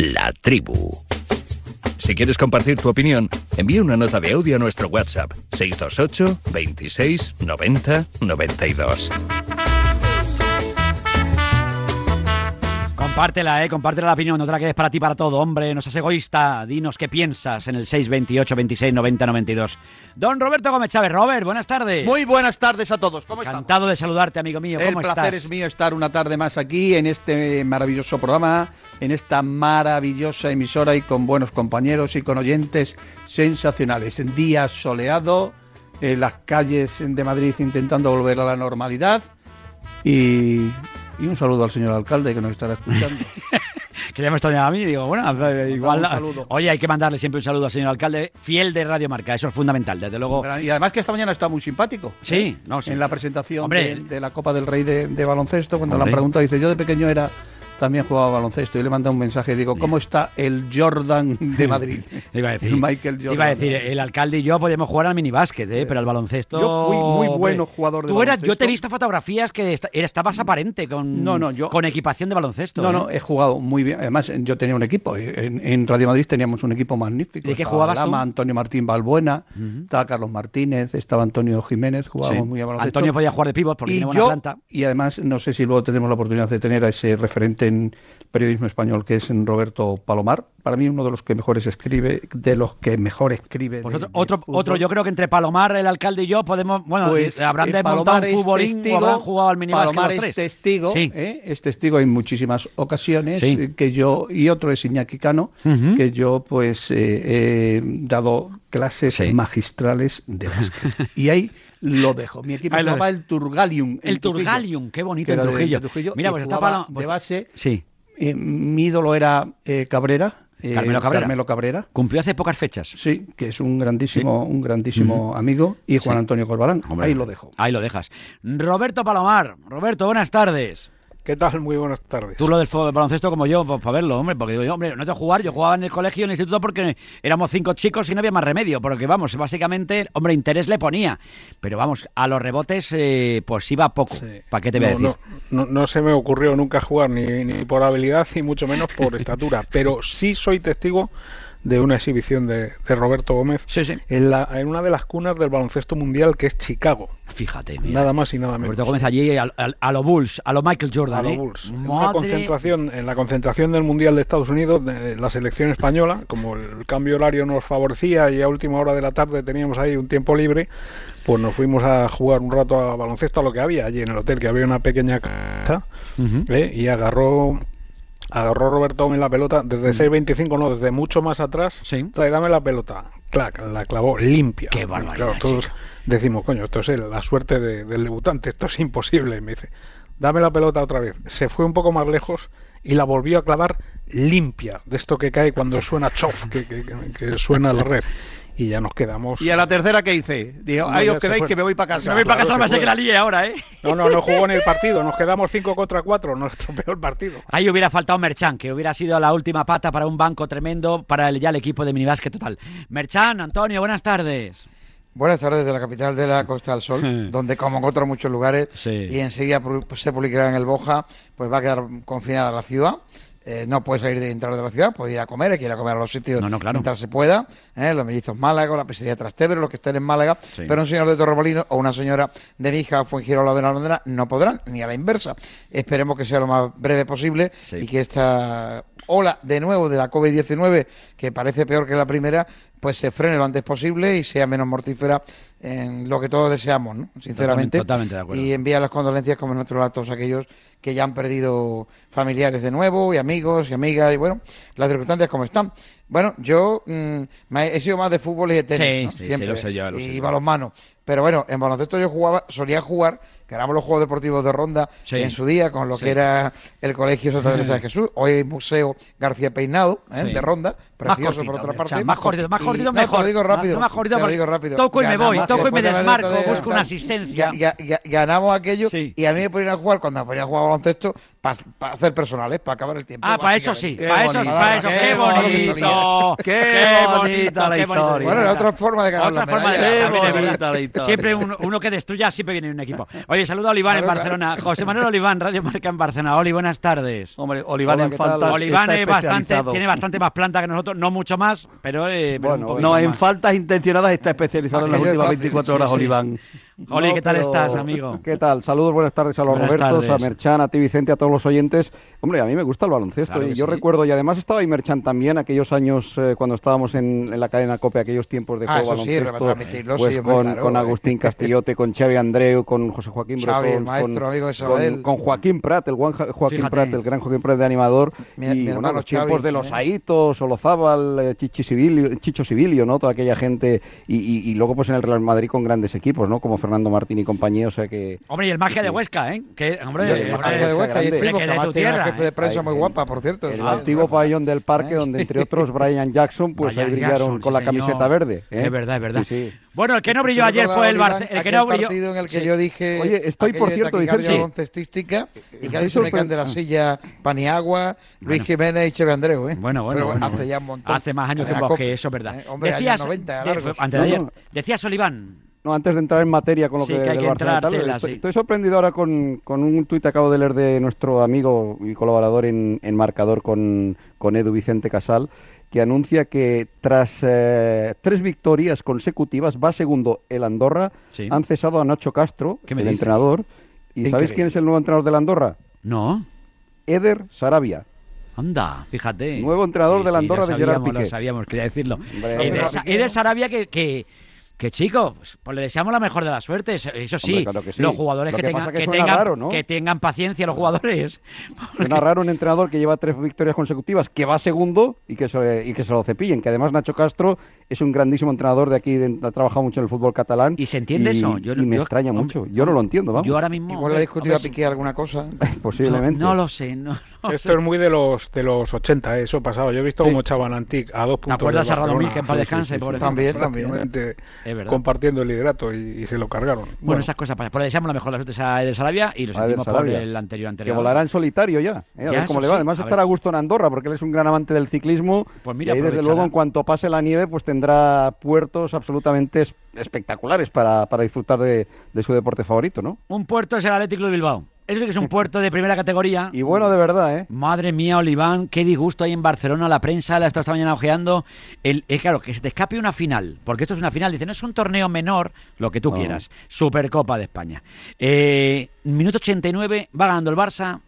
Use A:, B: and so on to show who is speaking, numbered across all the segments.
A: La tribu. Si quieres compartir tu opinión, envía una nota de audio a nuestro WhatsApp 628 26 90 92.
B: Compártela, eh, compártela la opinión, no te la quedes para ti, para todo, hombre, no seas egoísta, dinos qué piensas en el 628 26 90 92. Don Roberto Gómez Chávez, Robert, buenas tardes.
C: Muy buenas tardes a todos, ¿cómo?
B: Encantado de saludarte, amigo mío,
C: El
B: ¿cómo
C: placer
B: estás?
C: es mío estar una tarde más aquí en este maravilloso programa, en esta maravillosa emisora y con buenos compañeros y con oyentes sensacionales. En día soleado, en las calles de Madrid intentando volver a la normalidad y, y un saludo al señor alcalde que nos estará escuchando.
B: Que ya me está llamando a mí, digo, bueno, igual...
C: un saludo.
B: Oye, hay que mandarle siempre un saludo al señor alcalde, fiel de Radio Marca, eso es fundamental, desde luego...
C: Y además que esta mañana está muy simpático.
B: Sí,
C: ¿eh?
B: no, sí.
C: En la presentación
B: Hombre.
C: de, de la Copa del Rey de, de baloncesto, cuando
B: Hombre.
C: la pregunta dice, yo de pequeño era también jugaba baloncesto y le mandé un mensaje y digo, ¿cómo está el Jordan de Madrid?
B: Iba a decir,
C: El Michael Jordan.
B: iba a decir, el alcalde y yo podíamos jugar al minibásquet, ¿eh? pero al baloncesto...
C: Yo fui muy bueno jugador de
B: Tú eras, yo te he
C: baloncesto.
B: visto fotografías que estabas aparente con,
C: No, no, yo-
B: con equipación de baloncesto.
C: No,
B: ¿eh?
C: no, he jugado muy bien. Además, yo tenía un equipo. En, en Radio Madrid teníamos un equipo magnífico.
B: ¿De qué jugabas
C: Lama,
B: tú?
C: Antonio Martín Balbuena,
B: Ujú.
C: estaba Carlos Martínez, estaba Antonio Jiménez, jugábamos
B: Sí.
C: muy a baloncesto.
B: Antonio podía jugar de pivot porque
C: y
B: tiene buena
C: yo,
B: planta.
C: y además, no sé si luego tenemos la oportunidad de tener a ese referente en periodismo español que es en Roberto Palomar. Para mí, uno de los que mejores escribe, de los que mejor escribe.
B: Pues otro,
C: de
B: otro, yo creo que entre Palomar, el alcalde y yo podemos, bueno,
C: Pues,
B: habrán
C: eh,
B: de montar
C: Palomar
B: un
C: es
B: futbolín o
C: testigo,
B: habrán jugado al minibásquet
C: Palomar
B: los
C: es testigo,
B: Sí.
C: ¿eh? es testigo en muchísimas ocasiones
B: Sí.
C: eh, que yo y otro es Iñaki Cano, que yo pues eh, he dado clases
B: Sí.
C: magistrales de básquet. y ahí lo dejo. Mi equipo se llamaba el Turgalium.
B: El
C: Trujillo,
B: Turgalium, qué bonito
C: de-
B: Trujillo. Mira, pues pues-
C: de base.
B: Sí,
C: eh, mi ídolo era eh, Cabrera. eh,
B: Carmelo Cabrera.
C: Carmelo Cabrera.
B: cumplió hace pocas fechas.
C: Sí, que es un grandísimo, un grandísimo amigo, y Juan
B: Sí.
C: Antonio Corbalán.
B: Hombre,
C: Ahí lo dejo.
B: Ahí lo dejas. Roberto Palomar. Roberto, buenas tardes.
D: ¿Qué tal? Muy buenas tardes.
B: Tú lo del fútbol- baloncesto como yo, pues, para verlo, hombre, porque digo yo, hombre, no te jugar, yo jugaba en el colegio, en el instituto, porque éramos cinco chicos y no había más remedio, porque vamos, básicamente, hombre, interés le ponía, pero vamos, a los rebotes, eh, pues iba poco,
D: Sí.
B: ¿para qué te voy a decir?
D: No, no- no se me ocurrió nunca jugar ni, ni por habilidad y mucho menos por estatura, pero sí soy testigo de una exhibición de, de Roberto Gómez
B: Sí, sí.
D: en, la, en una de las cunas del baloncesto mundial que es Chicago.
B: Fíjate, mira.
D: Nada más y nada menos.
B: Roberto Gómez allí al- al- a, lo Bulls, a lo Michael Jordan,
D: a los
B: ¿eh?
D: Bulls. En, una concentración, en la concentración del Mundial de Estados Unidos, de la selección española, como el cambio horario nos favorecía y a última hora de la tarde teníamos ahí un tiempo libre, pues nos fuimos a jugar un rato a baloncesto a lo que había allí en el hotel, que había una pequeña casa. ¿eh? y agarró agarró Roberto en la pelota desde 6.25, no, desde mucho más atrás.
B: Sí.
D: Trae, dame la pelota. Clac, la clavó limpia.
B: Qué barbaridad,
D: Claro, todos decimos, coño, esto es la suerte de- del debutante, esto es imposible. Y me dice, dame la pelota otra vez. Se fue un poco más lejos y la volvió a clavar limpia, de esto que cae cuando suena chof, que- que- que suena la red. Y ya nos quedamos.
C: Y a la tercera que hice, digo,
D: No,
C: ahí os quedáis que me voy para casa.
B: Me voy para
D: Claro,
B: casa, me sé que la lié ahora, ¿eh?
D: No, no, no jugó en el partido, nos quedamos 5 contra 4, nos estropeó el partido.
B: Ahí hubiera faltado Merchan, que hubiera sido la última pata para un banco tremendo para el, ya el equipo de minibásquet total. Merchan, Antonio, buenas tardes.
E: Buenas tardes de la capital de la Costa del Sol, donde como en otros muchos lugares,
B: Sí.
E: y enseguida se publicará en el Boja, pues va a quedar confinada la ciudad. Eh, no puede salir de entrar de la ciudad, puede ir a comer, hay que ir a comer a los sitios
B: No, no, claro.
E: mientras se pueda. ¿eh? Los mellizos Málaga, la pizzería Trastevere, los que estén en Málaga.
B: Sí.
E: Pero un señor de Torremolinos o una señora de Fuengirola o de la Londrina no podrán, ni a la inversa. Esperemos que sea lo más breve posible
B: Sí.
E: y que esta ola de nuevo de la COVID-19, que parece peor que la primera, pues se frene lo antes posible y sea menos mortífera en lo que todos deseamos, ¿no? sinceramente.
B: Totalmente- totalmente de acuerdo.
E: Y envía las condolencias como nuestro a todos aquellos que ya han perdido familiares de nuevo y amigos y amigas y bueno, las circunstancias como están. Bueno, yo mm, me he sido más de fútbol y de tenis,
B: Sí,
E: ¿no?
B: sí, sí,
E: siempre,
B: lo sé yo, lo sé
E: y balonmano. Pero bueno, en baloncesto yo jugaba, solía jugar, que éramos los Juegos Deportivos de Ronda
B: Sí.
E: en su día, con lo
B: Sí.
E: que era el Colegio Santa Teresa de Jesús, hoy Museo García Peinado, ¿eh?
B: Sí.
E: de Ronda, precioso
C: cortito,
E: por otra parte.
C: más
B: cortito, más
E: y
B: jodido
E: no, te
B: mejor.
E: lo digo rápido.
B: No has jodido
E: te lo digo rápido.
B: Toco y me voy,
E: Ganamos-
B: toco y me
E: la
B: desmarco,
E: de-
B: busco una asistencia.
E: ga- ga- ga- ganamos aquello
B: Sí.
E: y a mí me ponían a jugar cuando me ponían a jugar baloncesto para hacer personales, para acabar el tiempo.
B: Ah, para eso sí, para eso,
C: bonito,
B: para eso,
E: qué bonito,
C: qué bonita la historia.
E: Bueno, era otra forma de ganar la medalla.
C: La.
B: Siempre uno, que destruya, siempre viene en un equipo. Oye, saludo a Oliván en
E: Claro,
B: Barcelona. José Manuel Oliván, Radio Marca en Barcelona. Oli, buenas tardes.
C: Hombre, Oliván en faltas
B: Oliván es bastante, tiene bastante más planta que nosotros, no mucho más, pero, eh, pero
F: Bueno,
C: No, en
B: más.
C: faltas intencionadas está especializado en las últimas
E: fácil,
C: 24 horas,
B: sí, sí.
C: Oliván.
B: Oli,
F: No,
B: ¿qué tal
F: pero-
B: estás, amigo?
F: ¿Qué tal? Saludos, buenas tardes a los
B: Buenas
F: Robertos,
B: tardes.
F: a Merchan, a ti Vicente, a todos los oyentes. Hombre, a mí me gusta el baloncesto
B: Claro
F: y
B: que
F: yo
B: sí.
F: recuerdo, y además estaba ahí Merchan también, aquellos años eh, cuando estábamos en, en la cadena COPE, aquellos tiempos de
E: Ah,
F: juego
E: sí,
F: baloncesto, pues
E: sí,
F: con,
E: claro,
F: con
E: eh.
F: Agustín Castillote, con Xavi Andreu, con José Joaquín
E: Xavi,
F: Bretón,
E: el maestro,
F: con,
E: amigo de
F: con, con Joaquín Prat, el Juan Joaquín
B: Fíjate.
F: Prat, el gran Joaquín Prat de animador,
E: Mi-
F: y
E: mi
F: bueno, los tiempos
E: Xavi,
F: de los
E: ¿eh?
F: Aitos, eh, Sibilio- Chicho Sibilio, ¿no? Toda aquella gente, y, y- y luego pues en el Real Madrid con grandes equipos, ¿no? Como Fernando Martín y compañía, o sea que...
B: Hombre, y el magia de Huesca, ¿eh? Que, hombre,
E: el magia de Huesca y el primo,
B: que de tu tierra,
E: jefe de prensa muy guapa, por cierto.
F: El antiguo pabellón del parque,
E: ¿Eh?
F: donde entre otros Brian Jackson, pues
B: Brian
F: ahí brillaron
B: Jackson,
F: con la
B: señor.
F: camiseta verde. ¿eh?
B: Es verdad, es verdad.
F: Sí, sí.
B: Bueno, el que no brilló
E: ¿Te
B: ayer fue el Barça. El que no brilló.
E: partido en el que yo dije.
F: Oye, estoy, por cierto, Vicente-
E: baloncestística y
F: Estoy
E: casi se me caen de la silla Paniagua, Luis
B: Bueno.
E: Jiménez y Cheve Andreu, ¿eh?
B: Bueno, bueno,
E: hace ya un montón.
B: Hace más años que vos que eso es verdad.
E: ¿eh? Hombre,
B: decías,
E: años 90,
B: de-
E: largos.
B: antes de
F: No,
B: ayer,
F: no.
B: decías Oliván.
F: No, antes de entrar en materia con lo
B: Sí,
F: que,
B: que hay que entrar
F: tal,
B: tela,
F: estoy,
B: sí.
F: estoy sorprendido ahora con, con un tuit que acabo de leer de nuestro amigo y colaborador en, en Marcador con, con Edu Vicente Casal, que anuncia que tras eh, tres victorias consecutivas va segundo el Andorra,
B: Sí.
F: han cesado a Nacho Castro,
B: ¿Qué me
F: el
B: dices?
F: entrenador. ¿Y sabéis quién es el nuevo entrenador del Andorra?
B: No.
F: Eder Sarabia.
B: Anda, fíjate.
F: Nuevo entrenador del Andorra de Gerard Piqué.
B: Lo sabíamos, quería decirlo.
F: Hombre,
B: de,
E: hombre.
B: Sa- Eder Sarabia que, que, que chico, pues le deseamos la mejor de las suertes. Eso sí,
F: Hombre, claro que sí.
B: los jugadores
F: Lo
B: que,
F: que
B: tengan,
F: que
B: que, tengan,
F: raro, ¿no?
B: que tengan paciencia los jugadores.
F: Suena raro un entrenador que lleva tres victorias consecutivas, que va segundo y que se, y que se lo cepillen. Que además Nacho Castro es un grandísimo entrenador de aquí, de- ha trabajado mucho en el fútbol catalán.
B: ¿Y se entiende
F: y-
B: eso? Yo
F: y me
B: yo-
F: extraña
B: hombre,
F: mucho. Yo no lo entiendo, vamos.
B: Yo ahora mismo.
E: Igual le ha
B: hombre,
E: discutido a Piqué alguna cosa.
F: Posiblemente.
B: No, no lo sé. No, no
D: Esto
B: sé.
D: es muy de los de los 80, ¿eh? eso pasaba. Yo he visto
F: Sí.
D: como echaban Antic a dos puntos.
B: acuerdas
D: del
B: a Radomir, que en paz
D: Sí,
B: descanse,
D: sí, sí, sí.
B: pobre
E: También, también.
D: Compartiendo el liderato y, y se lo cargaron.
B: Bueno, esas cosas pasan. Pues le deseamos la mejor de las suertes a Eder Sarabia y lo sentimos por el anterior
F: que
B: anterior.
F: volará en solitario ya. ¿eh? A
B: Ya,
F: ver cómo le va.
B: sí.
F: Además
B: A
F: estará a gusto en Andorra porque él es un gran amante del ciclismo.
B: Pues mira,
F: y ahí desde luego en cuanto pase la nieve pues tendrá puertos absolutamente es- espectaculares para, para disfrutar de, de su deporte favorito, ¿no?
B: Un puerto es el Atlético de Bilbao. Eso sí que es un puerto de primera categoría.
F: Y bueno, de verdad, ¿eh?
B: Madre mía, Oliván, qué disgusto hay en Barcelona. La prensa la ha estado esta mañana ojeando. El, es claro, que se te escape una final, porque esto es una final. Dicen, no es un torneo menor, lo que tú
F: No.
B: quieras. Supercopa de España. Eh, minuto 89, va ganando el Barça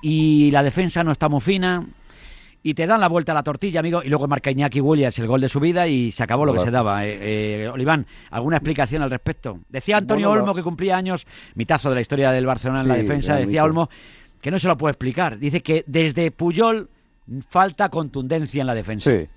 B: y la defensa no está muy fina. Y te dan la vuelta a la tortilla, amigo, y luego marca Iñaki Williams el gol de su vida y se acabó lo que se daba. Eh, eh, Oliván, ¿alguna explicación al respecto? Decía Antonio
F: Bueno,
B: Olmo, que cumplía años, mitazo de la historia del Barcelona en la defensa, decía. Olmo, que no se lo puede explicar. Dice que desde Puyol falta contundencia en la defensa.
F: Sí.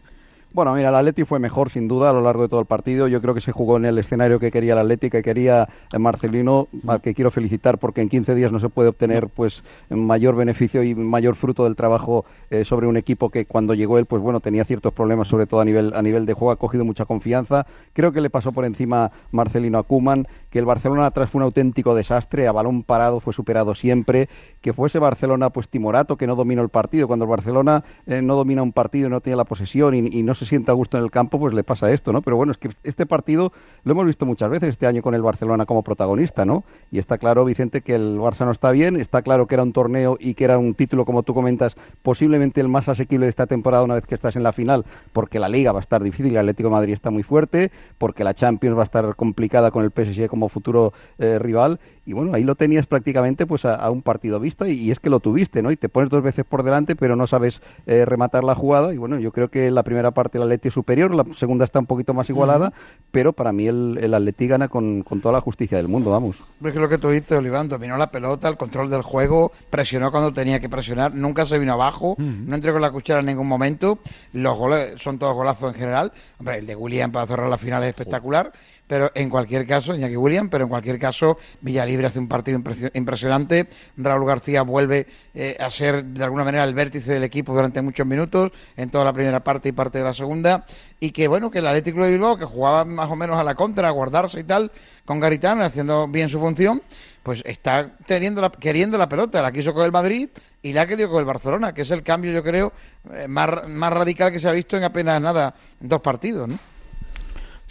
F: Bueno, mira, el Atleti fue mejor sin duda a lo largo de todo el partido. Yo creo que se jugó en el escenario que quería el Atleti, que quería eh, Marcelino, al que quiero felicitar porque en 15 días no se puede obtener pues mayor beneficio y mayor fruto del trabajo eh, sobre un equipo que cuando llegó él pues bueno tenía ciertos problemas sobre todo a nivel a nivel de juego, ha cogido mucha confianza. Creo que le pasó por encima Marcelino a Koeman, que el Barcelona atrás fue un auténtico desastre, a balón parado fue superado siempre, que fue ese Barcelona pues timorato que no dominó el partido. Cuando el Barcelona eh, no domina un partido, no tiene la posesión y, y no se siente a gusto en el campo, pues le pasa esto, ¿no? Pero bueno, es que este partido lo hemos visto muchas veces este año con el Barcelona como protagonista, ¿no? Y está claro, Vicente, que el Barça no está bien, está claro que era un torneo y que era un título, como tú comentas, posiblemente el más asequible de esta temporada una vez que estás en la final, porque la Liga va a estar difícil, el Atlético de Madrid está muy fuerte, porque la Champions va a estar complicada con el PSG como futuro eh, rival, y bueno, ahí lo tenías prácticamente pues a, a un partido vista y, y es que lo tuviste, ¿no? Y te pones dos veces por delante, pero no sabes eh, rematar la jugada, y bueno, yo creo que la primera parte el Atleti es superior, la segunda está un poquito más igualada, pero para mí el, el Atleti gana con, con toda la justicia del mundo, vamos.
E: Es que lo que tú dices, Oliván, dominó la pelota, el control del juego, presionó cuando tenía que presionar, nunca se vino abajo, no entró con la cuchara en ningún momento. Los goles son todos golazos en general. Hombre, el de William para cerrar la final es espectacular. Pero en cualquier caso, Iñaki William, pero en cualquier caso, Villalibre hace un partido impresionante, Raúl García vuelve eh, a ser de alguna manera el vértice del equipo durante muchos minutos, en toda la primera parte y parte de la segunda, y que bueno, que el Atlético de Bilbao, que jugaba más o menos a la contra, a guardarse y tal, con Garitano, haciendo bien su función, pues está teniendo la, queriendo la pelota, la quiso con el Madrid y la ha querido con el Barcelona, que es el cambio, yo creo, eh, más, más radical que se ha visto en apenas nada, dos partidos, ¿no?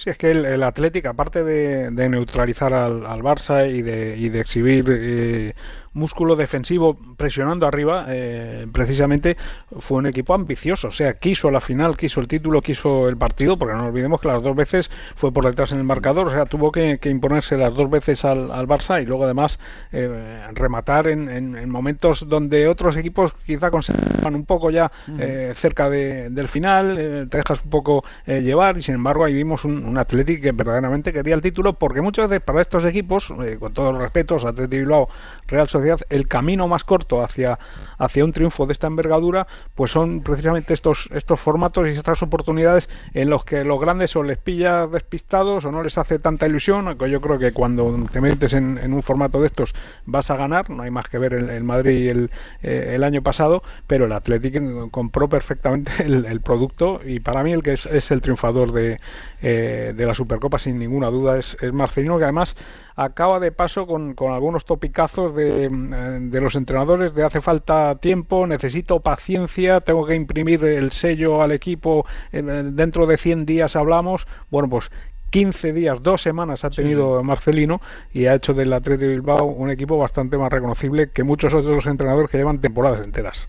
D: Sí, es que el, Atlético, aparte de, neutralizar al, Barça y de, y de exhibir eh, músculo defensivo presionando arriba, eh, precisamente fue un equipo ambicioso. O sea, quiso la final, quiso el título, quiso el partido, porque no olvidemos que las dos veces fue por detrás en el marcador. O sea, tuvo que, imponerse las dos veces al, Barça y luego además eh, rematar en, momentos donde otros equipos quizá conservan un poco ya eh, cerca del final, te dejas un poco llevar y sin embargo ahí vimos un, un Atlético que verdaderamente quería el título porque muchas veces para estos equipos, con todos los respetos, Atlético Bilbao, Real Sociedad, el camino más corto hacia, hacia un triunfo de esta envergadura, pues son precisamente estos, estos formatos y estas oportunidades en los que los grandes o les pillas despistados o no les hace tanta ilusión, yo creo que cuando te metes en, un formato de estos vas a ganar, no hay más que ver el, Madrid el, eh, el, año pasado, pero el Atlético compró perfectamente el, producto y para mí el que es, el triunfador de, eh, de la Supercopa sin ninguna duda es, es Marcelino, que además acaba de paso con, algunos topicazos de, de, los entrenadores de hace falta tiempo, necesito paciencia, tengo que imprimir el sello al equipo, dentro de 100 días hablamos. Bueno, pues 15 días, dos semanas ha tenido Marcelino y ha hecho del Atlético de Bilbao un equipo bastante más reconocible que muchos otros entrenadores que llevan temporadas enteras.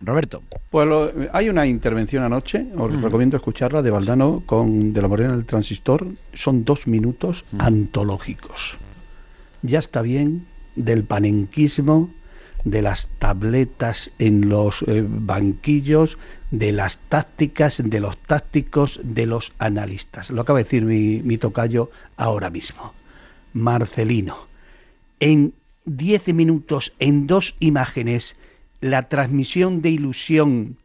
B: Roberto.
C: Pues hay una intervención anoche, os recomiendo escucharla, de Valdano con De la Morena del Transistor. Son dos minutos antológicos. Ya está bien del panenquismo, de las tabletas en los eh, banquillos, de las tácticas, de los tácticos, de los analistas. Lo acaba de decir mi, mi tocayo ahora mismo. Marcelino. En diez minutos, en dos imágenes, la transmisión de ilusión,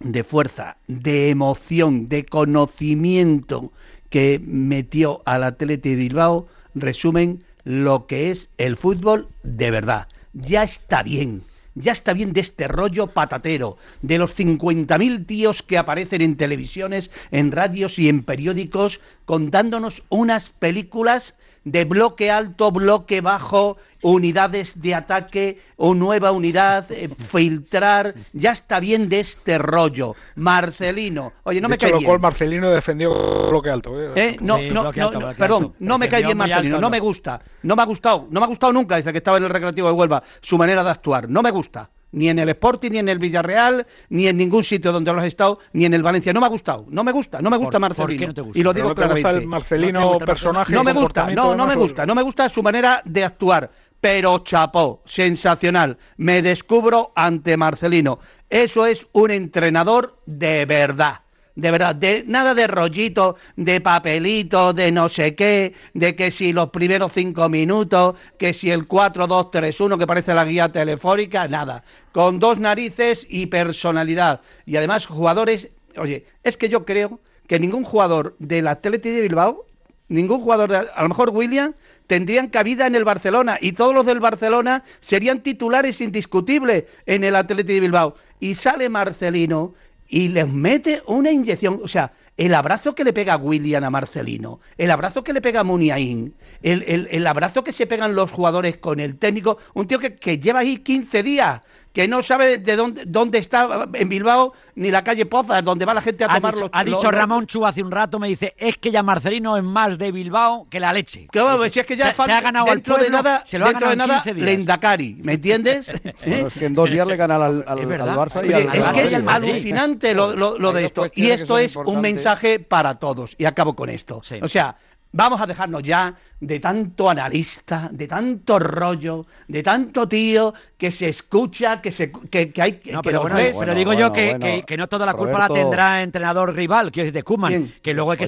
C: de fuerza, de emoción, de conocimiento que metió al Atleti Bilbao resumen lo que es el fútbol de verdad. Ya está bien, ya está bien de este rollo patatero, de los 50.000 tíos que aparecen en televisiones, en radios y en periódicos contándonos unas películas de bloque alto, bloque bajo, unidades de ataque o nueva unidad, eh, filtrar, ya está bien de este rollo. Marcelino, oye, no me cae bien.
D: Marcelino defendió bloque alto.
C: ¿eh? ¿Eh? No, no, no, perdón, no me cae bien Marcelino, no me gusta, no me ha gustado, no me ha gustado nunca desde que estaba en el Recreativo de Huelva su manera de actuar, no me gusta ni en el Sporting, ni en el Villarreal, ni en ningún sitio donde lo has estado, ni en el Valencia. No me ha gustado, no me gusta, no me gusta Marcelino. y lo digo claramente.
D: el Marcelino personaje?
C: No me gusta, no, no me gusta, no me gusta su manera de actuar. Pero chapó, sensacional. Me descubro ante Marcelino. Eso es un entrenador de verdad de verdad, de nada de rollito, de papelito, de no sé qué, de que si los primeros cinco minutos, que si el 4-2-3-1 que parece la guía telefónica, nada. Con dos narices y personalidad. Y además jugadores, oye, es que yo creo que ningún jugador del Atlético de Bilbao, ningún jugador, de, a lo mejor William, tendrían cabida en el Barcelona y todos los del Barcelona serían titulares indiscutibles en el Atlético de Bilbao. Y sale Marcelino y les mete una inyección, o sea, el abrazo que le pega William a Marcelino, el abrazo que le pega a Muniain, el, el, el, abrazo que se pegan los jugadores con el técnico, un tío que, que lleva ahí 15 días que no sabe de dónde, dónde está en Bilbao ni la calle Pozas, donde va la gente a tomar los...
B: Ha dicho Ramón Chu hace un rato, me dice, es que ya Marcelino es más de Bilbao que la leche.
C: Que, si es que ya se, ha ganado dentro de nada, se lo dentro de nada, Lendakari, ¿me entiendes?
F: ¿Eh? es que en dos días le gana al, al, Barça y al,
C: Es que es alucinante lo, lo, de esto. Y esto es un mensaje para todos. Y acabo con esto. O sea, vamos a dejarnos ya de tanto analista, de tanto rollo, de tanto tío que se escucha, que se que, que hay que,
B: no, pero, bueno, pero digo yo que, que, no toda la culpa la tendrá entrenador rival, que es de Kuman, que luego hay que,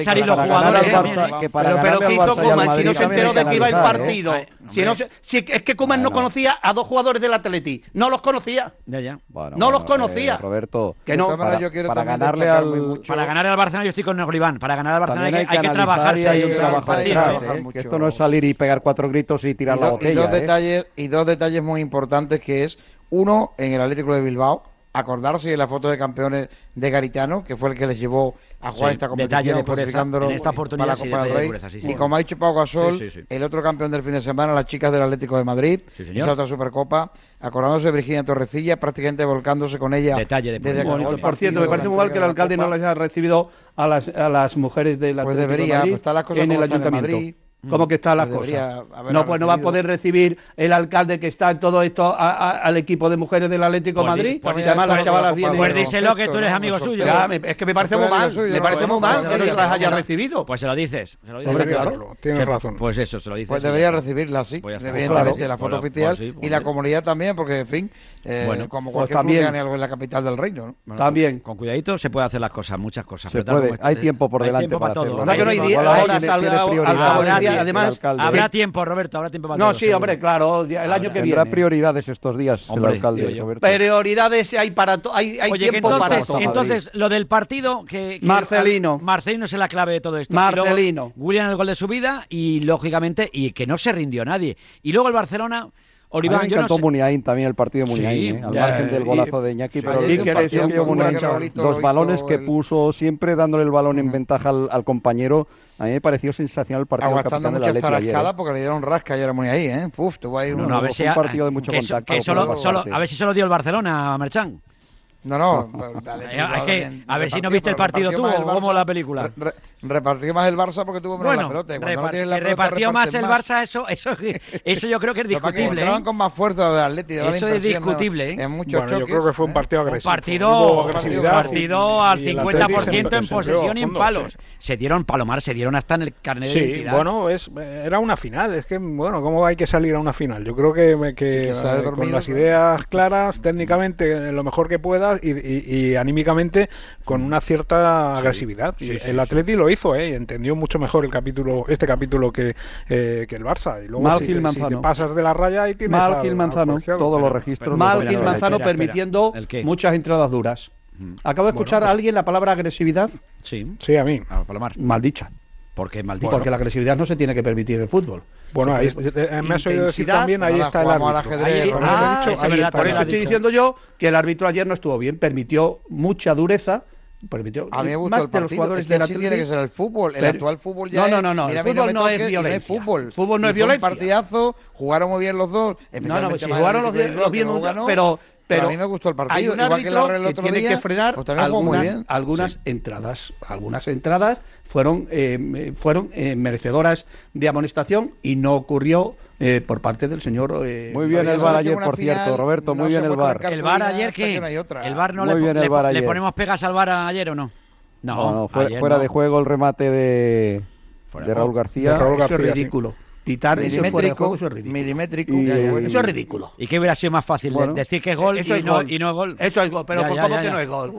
B: salir los jugadores.
F: Barça, que
C: pero, pero ¿qué hizo Kuman? Si no se enteró de
F: que
C: iba el partido. Si no si es que Kuman no, conocía a dos jugadores del Atleti. No los conocía.
B: Ya, ya.
C: no los conocía.
F: Roberto,
C: que no.
F: Para, ganarle al...
B: para ganar al Barcelona, yo estoy con Negribán. Para ganar al Barcelona hay que
F: trabajar. Hay un trabajo
E: mucho.
F: Que esto no es salir y pegar cuatro gritos y tirar
E: y do, la
F: botella.
E: Y dos,
F: ¿eh?
E: detalles, y dos detalles muy importantes que es, uno, en el Atlético de Bilbao, acordarse de la foto de campeones de Garitano, que fue el que les llevó a jugar esta competición,
B: de en
E: para la Copa del Rey. Y como ha dicho Pau Gasol, el otro campeón del fin de semana, las chicas del Atlético de Madrid, esa otra Supercopa, acordándose de Virginia Torrecilla, prácticamente volcándose con ella.
B: Detalle de
E: desde
C: por cierto, me parece muy mal que el alcalde no las haya recibido a las, a las mujeres del
E: pues
C: Atlético pues
E: debería, de
C: Madrid
E: pues las cosas
C: en el Ayuntamiento.
E: Madrid
C: cómo mm. que está la
E: pues cosa.
C: No, pues no va a poder recibir el alcalde que está en todo esto al equipo de mujeres del Atlético
B: pues
C: Madrid.
B: Pues,
C: además las
E: pues
C: chavalas
E: pues
C: vienen.
B: Pues díselo que tú eres amigo suyo.
C: Es que me parece muy mal,
E: suyo,
C: me parece muy mal que
E: no
C: las haya recibido.
B: Pues se lo dices. Se lo dices
D: tienes razón.
B: Pues eso, se lo dices.
E: Pues debería recibirla, sí. Evidentemente, la foto oficial y la comunidad también, porque en fin, eh,
B: bueno,
E: como cualquier club gane algo en la capital del reino.
C: También.
B: Con cuidadito se puede hacer las cosas, muchas cosas.
F: Se puede, hay tiempo por delante para hacerlo.
C: No, que no hay día, ahora
F: salga
C: además.
B: Habrá tiempo, Roberto, habrá tiempo para
C: No, sí, hombre, claro, el año que viene.
F: Habrá prioridades estos días,
B: hombre,
F: el alcalde, Roberto.
C: Prioridades hay para hay, hay tiempo
B: entonces, para
C: todo.
B: Entonces, lo del partido que,
C: Marcelino.
B: Marcelino es la clave de todo esto. Marcelino. Luego, William el gol de su vida y lógicamente y que no se rindió nadie. Y luego el Barcelona Oribán,
F: a mí me
B: encantó no sé.
F: Muniain también el partido de Muniain, sí, eh, al
C: ya,
F: margen del golazo y, de Iñaki,
E: sí,
F: pero
C: el
E: partido que Muniain,
F: los balones que
E: el...
F: puso siempre dándole el balón uh -huh. en ventaja al, al, compañero, a mí me pareció sensacional el partido
E: Aguantando
F: del capitán
E: mucho
F: de
E: la
F: esta
E: rascada ayer.
F: ¿eh?
E: porque le dieron rasca ayer a Muniain, ¿eh? Puf, tuvo ahí
B: no,
E: un,
B: no, a ver si
F: un a, partido de mucho contacto.
B: Solo, solo, a ver si solo dio el Barcelona a Merchan.
E: No, no.
B: Pues, dale, a ver si no viste el partido tú o la película.
E: Repartió más el Barça porque tuvo menos
B: bueno,
E: la pelota.
B: Repartió más el. Barça, eso, eso, eso yo creo que es discutible. ¿eh?
E: Con más fuerza de Atleti.
B: Eso es discutible. ¿eh?
E: En
D: bueno, yo creo que fue un
E: ¿eh?
D: partido agresivo.
B: Partido, un partido al 50% en posesión y en palos. Se dieron palomar, se dieron hasta en el carnet de identidad.
D: bueno, es, era una final. Es que, bueno, ¿cómo hay que salir a una final? Yo creo que, que, eh, con las ideas claras, técnicamente, lo mejor que pueda y, anímicamente con una cierta agresividad. El Atleti lo hizo, ¿eh? entendió mucho mejor el capítulo, este capítulo que, eh, el Barça. Y luego
C: Manzano.
D: pasas de la raya y tienes
C: Manzano,
F: todos los registros. malgil
C: Manzano permitiendo muchas entradas duras. Acabo de escuchar a alguien la palabra agresividad.
B: Sí.
D: Sí, a mí.
C: Maldicha.
B: Porque, maldito,
C: porque la agresividad no se tiene que permitir en el fútbol.
D: Bueno, ahí, eh, me has oído decir también, ahí está el árbitro.
C: Por eso estoy diciendo yo que el árbitro ayer no estuvo bien, permitió mucha dureza. Permitió,
E: a mí me gusta
C: más
E: el
C: de los jugadores
E: es que
C: de
E: la tiene que ser el fútbol. El
C: pero,
E: actual fútbol ya
C: no, no, no, es,
E: mira, el
C: fútbol no, es violencia.
E: No fútbol.
C: fútbol no
E: y
C: es
E: fue
C: violencia.
E: Un partidazo, jugaron muy bien los dos.
C: No, no, si jugaron los, bien, pero pero,
E: a mí me gustó el partido. Hay que
C: que frenar
E: pues
C: algunas, entradas. Algunas entradas fueron, eh, fueron eh, merecedoras de amonestación y no ocurrió eh, por parte del señor. Eh,
F: muy bien el
E: bar
F: ayer, por cierto, Roberto. Muy bien el
E: bar.
B: El bar ayer
E: que.
B: El bar no le, le, ponemos pegas al bar ayer o no. No,
F: no, fuera, de juego el remate de, Raúl García.
D: De Raúl García es
C: ridículo. Pitar, fuera eso es ridículo.
E: Milimétrico.
C: Eso es ridículo.
B: ¿Y qué hubiera sido más fácil? Decir que es gol,
C: eso
B: y,
C: es
B: no, y no es gol.
C: Eso es gol, pero
B: ya,
C: ¿cómo que no es gol?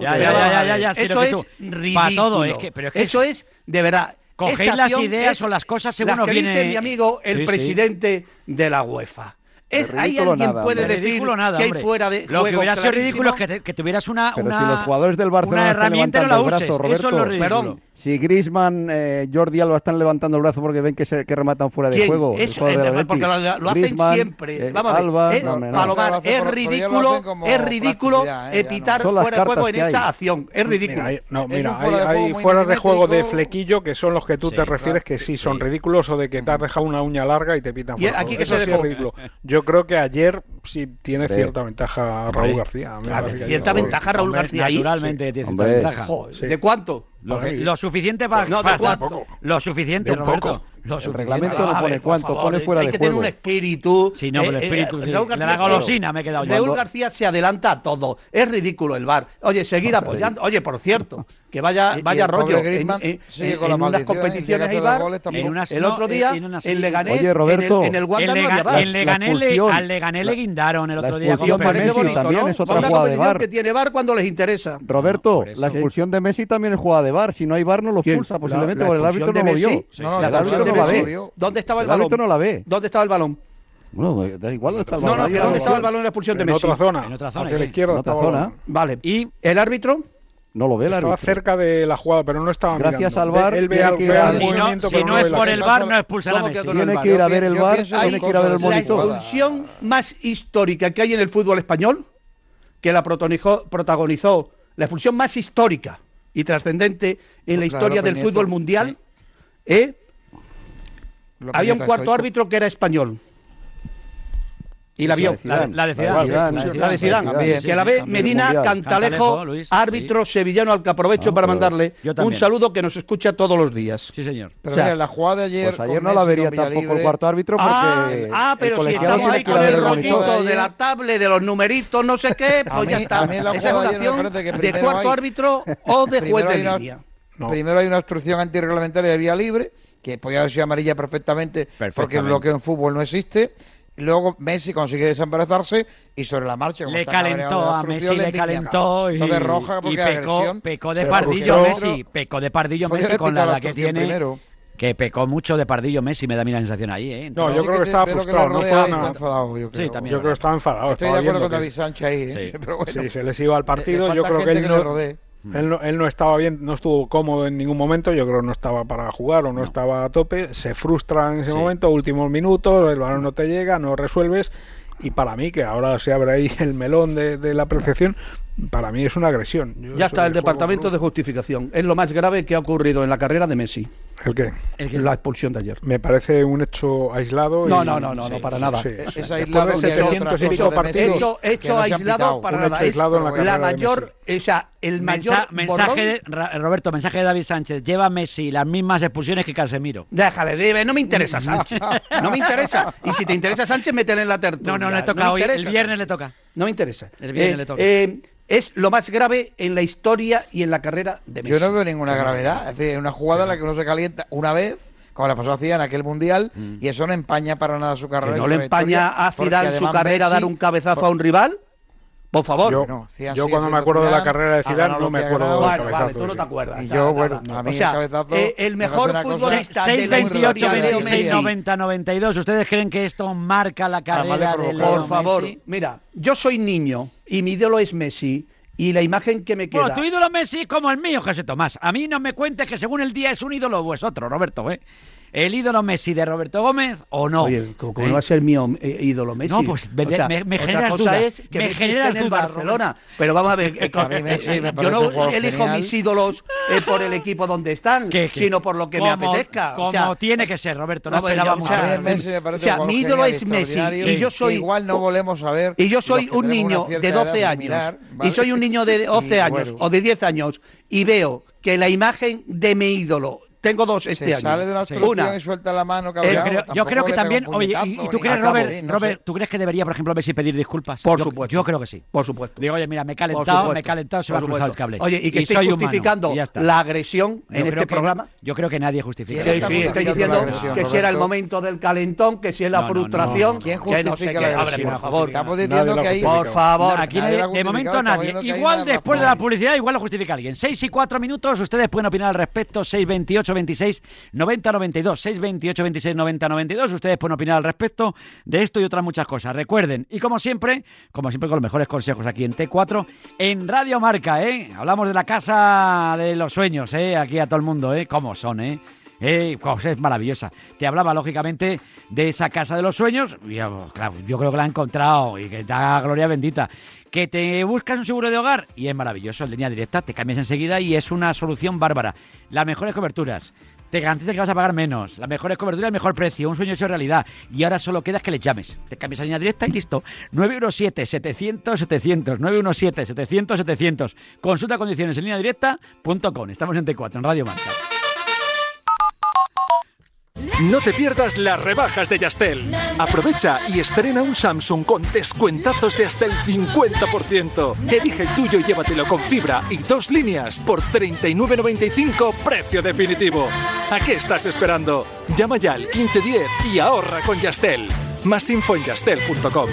C: Eso es ridículo.
B: Todo, es que,
C: eso es, de verdad,
B: Cogéis las ideas o las cosas según
C: las que dice mi amigo el presidente de la UEFA. Es, ¿Hay alguien
F: nada,
C: puede decir
B: nada,
C: que hay fuera de
B: Lo que hubiera sido ridículo es que, que tuvieras una, una,
F: si los jugadores del Barcelona
B: herramienta no la uses. Eso es lo ridículo.
F: Si Grisman, eh, Jordi Alba están levantando el brazo porque ven que, se, que rematan fuera de
C: ¿Quién?
F: juego.
C: Eso,
F: el
C: juego
F: de
C: porque lo, lo hacen
F: Griezmann,
C: siempre.
F: Eh,
C: Vamos a ver.
F: Alba,
C: eh,
F: no, no,
C: Palomar,
E: no,
C: es ridículo, es ridículo
F: evitar
C: fuera de juego en esa acción. Es ridículo.
D: Mira, no, mira, hay,
E: fuera de juego,
D: hay fuera de, juego de flequillo que son los que tú
B: sí,
D: te refieres
E: claro,
D: que sí,
E: sí
D: son sí. ridículos o de que te has dejado una uña larga y te pitan fuera.
C: Y aquí
D: que
C: se dejó.
D: Es ridículo. Yo creo que ayer sí tiene cierta ventaja Raúl García.
C: Cierta ventaja Raúl García ahí.
B: Naturalmente tiene cierta ventaja.
C: ¿De cuánto?
B: Lo, que, lo, suficiente para.
C: No,
B: para
C: cuánto?
B: Lo suficiente, Roberto. Lo
F: el reglamento no pone
C: ver,
F: cuánto,
C: favor,
F: pone fuera de juego.
C: Hay que tener un espíritu.
B: Sí, no, el eh, eh, espíritu. Eh, sí.
C: García,
B: de la golosina me he quedado yo.
C: Raúl García se adelanta a todo. Es ridículo el bar. Oye, seguir apoyando. Oye, por cierto, que vaya,
E: y,
C: vaya
E: y
C: rollo. En, en, en unas competiciones
E: Ibar,
B: en unas,
C: el otro día,
B: en, el
C: Leganés,
F: Oye, Roberto,
C: en el, el Wanda el
B: Lega, no Leganés le, al Leganés le guindaron el otro día. Con
C: parece
F: Messi
C: bonito,
F: también
C: ¿no?
F: es otra
C: una
F: jugada de bar.
C: que tiene bar cuando les interesa.
F: Roberto,
B: no,
F: la expulsión de Messi también es jugada de bar. Si no hay bar, no lo expulsa, posiblemente, porque el árbitro no lo vio.
E: No
C: la ¿Dónde estaba el balón?
F: El árbitro no la ve.
C: ¿Dónde estaba el balón?
F: Bueno, da igual dónde está el balón.
C: No,
F: no,
C: ¿dónde estaba el balón en la expulsión de Messi?
D: En otra zona.
B: En otra zona.
D: Hacia la izquierda.
F: En otra zona.
C: Vale.
B: ¿Y
C: el árbitro?
F: No lo ve.
D: Estaba cerca de la jugada, pero no estaba
F: Gracias al VAR,
D: él, ve, al, al
B: si no, si no, es por el VAR, no expulsan a Messi.
F: Tiene que ir a ver el VAR, tiene que ir a ver el.
C: La expulsión más histórica que hay en el fútbol español, que la protagonizó, la expulsión más histórica y trascendente en la historia del fútbol mundial, ¿eh? Había un cuarto árbitro que era español. Y la vio.
B: La, de Zidane.
D: La
B: de
C: Que la ve Medina Cantalejo, árbitro sevillano al que aprovecho para mandarle un saludo que nos escucha todos los días.
B: Sí, señor.
E: Pero mira, la jugada de ayer.
F: Pues ayer no la vería tampoco el cuarto árbitro
C: ah, porque.
F: Ah,
C: pero si estamos ahí con el rollito de la tablet, de los numeritos, no sé qué, pues ya está. Esa
E: votación de
C: cuarto árbitro o de juez de línea.
E: Primero hay una obstrucción antirreglamentaria de vía libre, que podía haber sido amarilla perfectamente, perfectamente, porque el bloqueo en fútbol no existe. Luego Messi consigue desembarazarse y sobre la marcha.
B: Le calentó a Messi, le,
E: le
B: calentó. Y,
E: Entonces roja
B: y pecó, pecó de pardillo Messi, pecó de pardillo Messi con la, la que tiene.
E: Primero.
B: Que pecó mucho de pardillo Messi, me da mi sensación ahí. ¿eh?
D: No, yo creo que, estaba frustrado. no estaba no,
E: enfadado. Yo creo,
B: también,
D: yo creo que estaba enfadado.
E: Estoy de acuerdo con David Sánchez ahí. ¿eh?
B: Sí.
E: Pero bueno,
D: sí, se les iba al partido. yo creo que él no, él, no, él no, estaba bien, no estuvo cómodo en ningún momento, yo creo no estaba para jugar o no, estaba a tope, se frustra en ese momento, últimos minutos, el balón no te llega, no resuelves y para mí, que ahora se abre ahí el melón de, de la apreciación, para mí es una agresión.
C: Ya está el Departamento de Justificación. Es lo más grave que ha ocurrido en la carrera de Messi.
D: ¿El qué?
C: La expulsión de ayer.
D: Me parece un hecho aislado.
C: No, no, no, no, no para nada.
E: Es, aislado.
D: De
C: hecho, hecho aislado para nada.
D: Aislado es la,
C: la mayor, o sea, el mayor.
B: mensaje. Roberto, mensaje de David Sánchez. Lleva a Messi las mismas expulsiones que Casemiro.
C: Déjale, debe. No me interesa Sánchez. no me interesa. Y si te interesa Sánchez, métele en la tertulia.
B: No, no, le toca hoy. El viernes le toca.
C: No me interesa.
B: El
C: eh, eh, es lo más grave en la historia y en la carrera de Messi.
E: Yo no veo ninguna gravedad. Es decir, una jugada en la que uno se calienta una vez como la pasó hacía en aquel mundial, mm. y eso no empaña para nada su carrera.
C: No le empaña a Zidane su carrera dar un cabezazo a un rival. Por favor.
D: Yo,
E: no,
D: yo cuando me acuerdo de la carrera de Zidane no me acuerdo
E: bueno,
D: del
C: cabezazo. Vale, tú no te acuerdas.
E: Y yo, bueno, a mí
C: o sea, eh, el
E: el
C: mejor
E: me
C: futbolista de la
E: 28,
B: 26, 90, 92. ¿Ustedes creen que esto marca la
E: ah,
B: carrera de Leo
C: Por favor, mira, yo soy niño y mi ídolo es Messi. Y la imagen que me queda.
B: Bueno, tu ídolo Messi como el mío, José Tomás. A mí no me cuentes que según el día es un ídolo o es otro, Roberto, ¿eh? ¿El ídolo Messi de Roberto Gómez o no?
C: Oye, ¿cómo,
B: ¿Eh?
C: va a ser mi eh, ídolo Messi?
B: No, pues me,
C: o sea,
B: me, me
C: otra cosa es que
B: me
C: Messi en Barcelona. Pero vamos a ver, eh, yo no elijo mis ídolos por el equipo donde están, sino por lo que me apetezca.
B: Como tiene que ser, Roberto, no,
C: no esperábamos. O
E: Messi me
C: o sea mi ídolo es Messi y yo soy...
E: Igual no volvemos a ver...
C: Y yo soy un niño de 12 años y soy un niño de
E: 11
C: años o de 10 años y veo que la imagen de mi ídolo tengo dos este año.
E: sale de una la mano,
B: eh, yo creo que también, oye, ¿y, y tú crees, Robert, Robert tú crees que debería, por ejemplo, Messi pedir disculpas?
C: Por supuesto.
B: Yo creo que sí.
C: Por supuesto.
B: Digo, oye, mira, me he calentado, me he calentado, se va
C: a
B: cruzar el cable.
C: Oye, y que estoy justificando la agresión en este programa.
B: Yo creo que nadie justifica.
C: Sí, sí, estoy diciendo que si era el momento del calentón, que si es la frustración, que no sé qué. Abre, por favor.
E: Estamos diciendo que ahí.
C: Por favor.
B: De momento nadie. Igual después de la publicidad, igual lo justifica alguien. Seis y cuatro minutos, ustedes pueden opinar al respecto. 6.28 628 26 90 92. 628 26 90 92. Ustedes pueden opinar al respecto de esto y otras muchas cosas. Recuerden, y como siempre, como siempre con los mejores consejos aquí en T4, en Radio Marca, ¿eh? Hablamos de la casa de los sueños, ¿eh? Aquí a todo el mundo, ¿eh? ¿Cómo son, eh? Eh, es maravillosa. Te hablaba, lógicamente, de esa casa de los sueños. Oh, yo, creo que la he encontrado y que da gloria bendita. Que te buscas un seguro de hogar y es maravilloso, en línea directa, te cambias enseguida y es una solución bárbara. Las mejores coberturas. Te garantiza que vas a pagar menos, las mejores coberturas, el mejor precio, un sueño hecho realidad. Y ahora solo queda que les llames. Te cambias a línea directa y listo. 917-700-700. 917-700-700. Consulta condiciones en línea directa.com. Estamos en T4, en Radio Marca.
G: No te pierdas las rebajas de Yastel. Aprovecha y estrena un Samsung con descuentazos de hasta el 50%. Elige el tuyo y llévatelo con fibra y dos líneas por 39.95 precio definitivo. ¿A qué estás esperando? Llama ya al 1510 y ahorra con Yastel. Más info en yastel.com.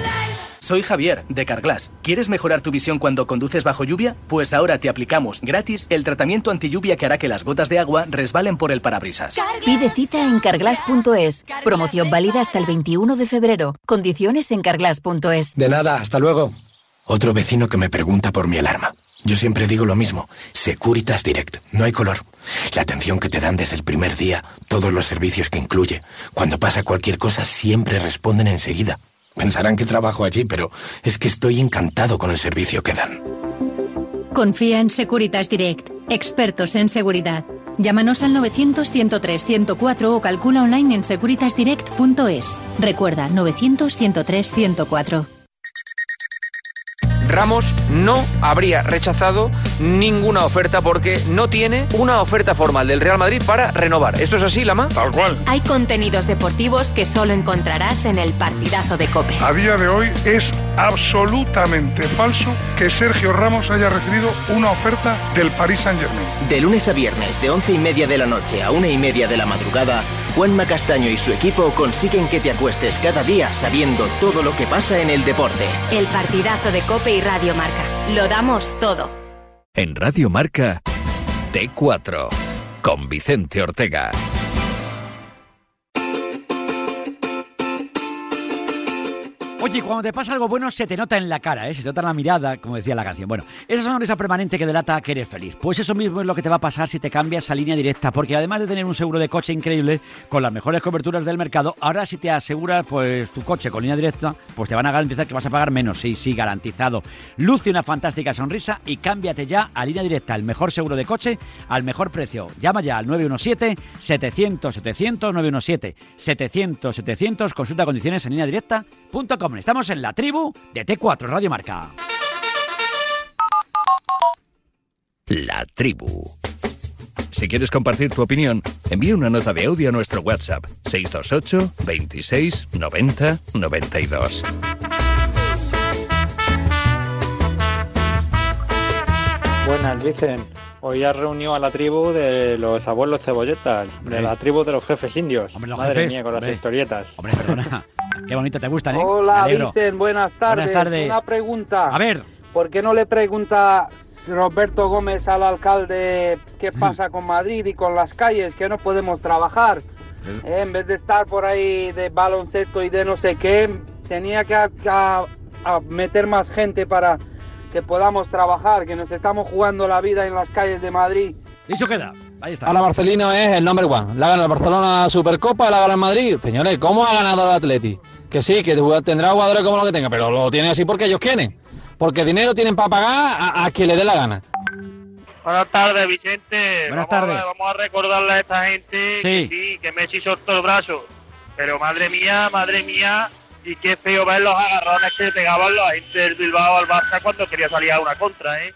H: Soy Javier, de Carglass. ¿Quieres mejorar tu visión cuando conduces bajo lluvia? Pues ahora te aplicamos gratis el tratamiento anti lluvia que hará que las gotas de agua resbalen por el parabrisas.
I: Pide cita en carglass.es. Promoción válida hasta el 21 de febrero. Condiciones en carglass.es.
J: De nada, hasta luego. Otro vecino que me pregunta por mi alarma. Yo siempre digo lo mismo. Securitas Direct. No hay color. La atención que te dan desde el primer día, todos los servicios que incluye. Cuando pasa cualquier cosa, siempre responden enseguida. Pensarán que trabajo allí, pero es que estoy encantado con el servicio que dan.
K: Confía en Securitas Direct, expertos en seguridad. Llámanos al 900-103-104 o calcula online en securitasdirect.es. Recuerda, 900-103-104.
L: Ramos no habría rechazado ninguna oferta porque no tiene una oferta formal del Real Madrid para renovar. ¿Esto es así, Lama?
M: Tal cual.
K: Hay contenidos deportivos que solo encontrarás en el partidazo de Cope.
M: A día de hoy es absolutamente falso que Sergio Ramos haya recibido una oferta del Paris Saint-Germain.
H: De lunes a viernes, de once y media de la noche a una y media de la madrugada, Juanma Castaño y su equipo consiguen que te acuestes cada día sabiendo todo lo que pasa en el deporte.
K: El partidazo de Cope y Radio Marca. Lo damos todo.
A: En Radio Marca, T4, con Vicente Ortega.
B: Oye, cuando te pasa algo bueno se te nota en la cara, ¿eh? se te nota en la mirada, como decía la canción. Bueno, esa sonrisa permanente que delata que eres feliz. Pues eso mismo es lo que te va a pasar si te cambias a línea directa, porque además de tener un seguro de coche increíble, con las mejores coberturas del mercado, ahora si te aseguras pues tu coche con línea directa, pues te van a garantizar que vas a pagar menos. Sí, sí, garantizado. Luce una fantástica sonrisa y cámbiate ya a línea directa, el mejor seguro de coche al mejor precio. Llama ya al 917-700-700, 917-700-700, consulta condiciones en línea directa.com. Estamos en la tribu de T4 Radio Marca.
A: La tribu. Si quieres compartir tu opinión, envía una nota de audio a nuestro WhatsApp 628 26 90 92.
N: Buenas, dicen. Hoy has reunido a la tribu de los abuelos cebolletas, de la tribu de los jefes indios.
B: Hombre, los
N: Madre
B: jefes,
N: mía, con
B: hombre.
N: las historietas.
B: Hombre, perdona. Qué bonito, te gustan, ¿eh?
O: Hola. Vicen, buenas tardes.
B: Buenas tardes.
O: Una pregunta.
B: A ver.
O: ¿Por qué no le pregunta Roberto Gómez al alcalde qué pasa con Madrid y con las calles, que no podemos trabajar? Eh, en vez de estar por ahí de baloncesto y de no sé qué, tenía que a- a- a meter más gente para que podamos trabajar, que nos estamos jugando la vida en las calles de Madrid.
B: Dicho queda. Ahí está.
P: Ahora Marcelino es el number one. Le ha ganado el Barcelona Supercopa, le ha ganado el Madrid. Señores, ¿cómo ha ganado el Atleti? Que sí, que tendrá jugadores como lo que tenga, pero lo tiene así porque ellos quieren. Porque dinero tienen para pagar a, a quien le dé la gana.
Q: Buenas tardes, Vicente.
B: Buenas
Q: vamos
B: tardes.
Q: A, vamos a recordarle a esta gente
B: Sí.
Q: que sí, que Messi soltó el brazo. Pero madre mía, madre mía, y qué feo ver los agarrones que le pegaban los agentes del Bilbao al Barça cuando quería salir a una contra, ¿eh?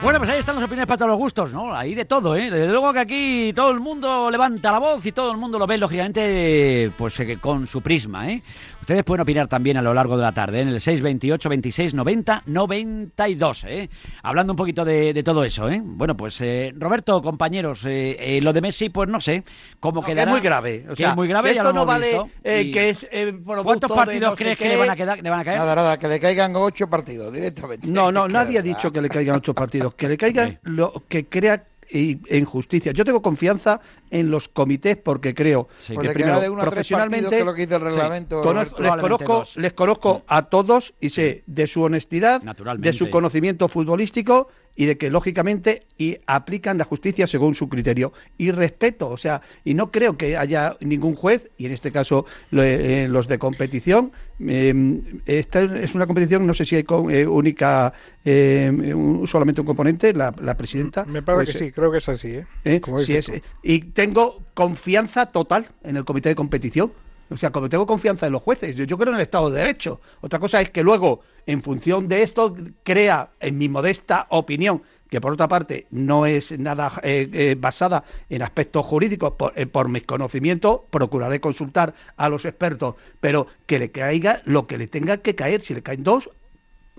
B: Bueno, pues ahí están las opiniones para todos los gustos, ¿no? Ahí de todo, ¿eh? Desde luego que aquí todo el mundo levanta la voz y todo el mundo lo ve, lógicamente, pues eh, con su prisma, ¿eh? Ustedes pueden opinar también a lo largo de la tarde, ¿eh? en el 628 26 90 92, ¿eh? Hablando un poquito de, de todo eso, ¿eh? Bueno, pues eh, Roberto, compañeros, eh, eh, lo de Messi, pues no sé cómo
C: No, que
B: quedará.
C: es muy grave. O
B: Que
C: sea,
B: es muy grave,
C: que
B: ya
C: esto
B: lo
C: no
B: hemos
C: vale
B: visto.
C: eh,
B: Y-
C: que es eh,
B: ¿Cuántos
C: de
B: partidos
C: no
B: crees que le van, a quedar, le van a caer?
E: Nada, nada, que le caigan ocho partidos directamente.
C: No, no, nadie ha dicho que le caigan ocho partidos, que le caigan lo que crea y- en justicia. Yo tengo confianza en los comités porque creo
E: Pues
C: que primero
E: de uno
C: profesionalmente
E: partidos, que es lo que dice el reglamento,
C: conozco-
E: Roberto.
C: les conozco,
E: dos.
C: les conozco a todos y sé de su honestidad, de su conocimiento futbolístico y de que lógicamente y aplican la justicia según su criterio y respeto, o sea, y no creo que haya ningún juez y en este caso lo- eh, los de competición eh, esta es una competición no sé si hay con- eh, única eh, un- solamente un componente la, la presidenta
D: Me parece
C: Pues,
D: que sí, creo que es así, ¿eh?
C: ¿eh?
D: Como
C: Sí, es- y tengo confianza total en el comité de competición. O sea, como tengo confianza en los jueces, yo, creo en el Estado de Derecho. Otra cosa es que luego, en función de esto, crea, en mi modesta opinión, que por otra parte no es nada eh, eh, basada en aspectos jurídicos, por, eh, por, mis conocimientos, procuraré consultar a los expertos, pero que le caiga lo que le tenga que caer, si le caen dos,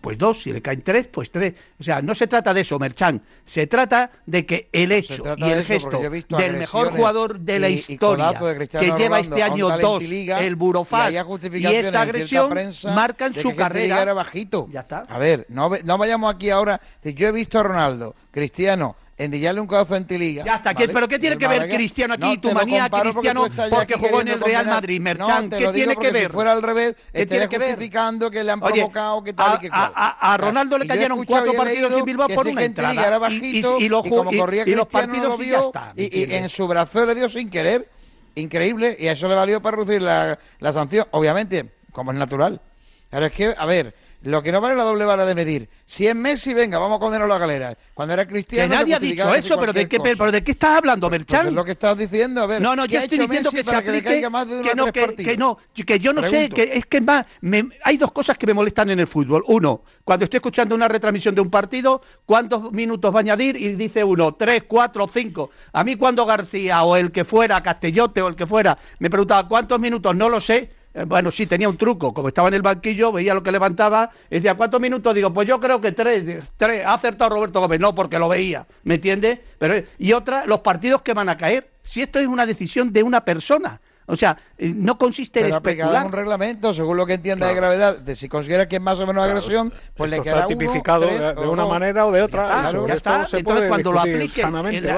C: pues dos, si le caen tres, pues tres. O sea, no se trata de eso, Merchan. Se trata de que el hecho y el gesto del mejor jugador de la historia que lleva este año dos,
E: Liga,
C: el Burofax
E: y,
C: esta agresión marcan su
E: este
C: carrera.
E: Bajito.
C: Ya está.
E: A ver, no, no vayamos aquí ahora. Yo he visto a Ronaldo, Cristiano, en Villalón Fentiliga.
C: Ya está, ¿pero qué tiene
E: eh,
C: que ver Cristiano aquí? Tu manía Cristiano porque,
E: porque
C: jugó en el Real Madrid, Merchan,
E: no,
C: ¿qué tiene que ver?
E: Si fuera al revés,
C: ¿Qué
E: justificando que le han provocado, que tal y que cual.
C: A, Ronaldo le cayeron cuatro partidos en Bilbao por una entrada. Y, y, y, lo,
E: y como corría
C: los
E: partidos no lo vio, y en su brazo le dio sin querer. Increíble, y a eso le valió para reducir la, la sanción, obviamente, como es natural. Pero es que, a ver, lo que no vale la doble vara de medir. Si es Messi, venga, vamos a condenarlo a la galera. Cuando era cristiano.
C: Nadie ha dicho eso, pero de, qué, qué estás hablando,
E: pues, pues
C: Merchan?
E: Es lo que estás diciendo, a ver.
C: No, no, yo estoy diciendo que se aplique,
E: que, más de
C: que, no, que yo no sé, que es que más, hay dos cosas que me molestan en el fútbol. Uno, cuando estoy escuchando una retransmisión de un partido, ¿cuántos minutos va a añadir? Y dice uno, tres, cuatro, cinco. A mí, cuando García o el que fuera, Castellote o el que fuera, me preguntaba, ¿cuántos minutos? No lo sé eh, bueno, sí, tenía un truco. Como estaba en el banquillo, veía lo que levantaba. Y decía, ¿cuántos minutos? Digo, pues yo creo que tres. tres. Ha acertado Roberto Gómez. No, porque lo veía. ¿Me entiendes? Pero, y otra, los partidos que van a caer. Si esto es una decisión de una persona. O sea, eh, no consiste
E: Pero en
C: especular.
E: un reglamento, según lo que entienda claro. de gravedad, de si considera que es más o menos agresión, pues le quedará
D: está tipificado
E: tres,
D: de, una manera o de otra.
C: Ya está, ya está.
D: Se
C: Entonces,
D: puede
C: cuando lo aplique,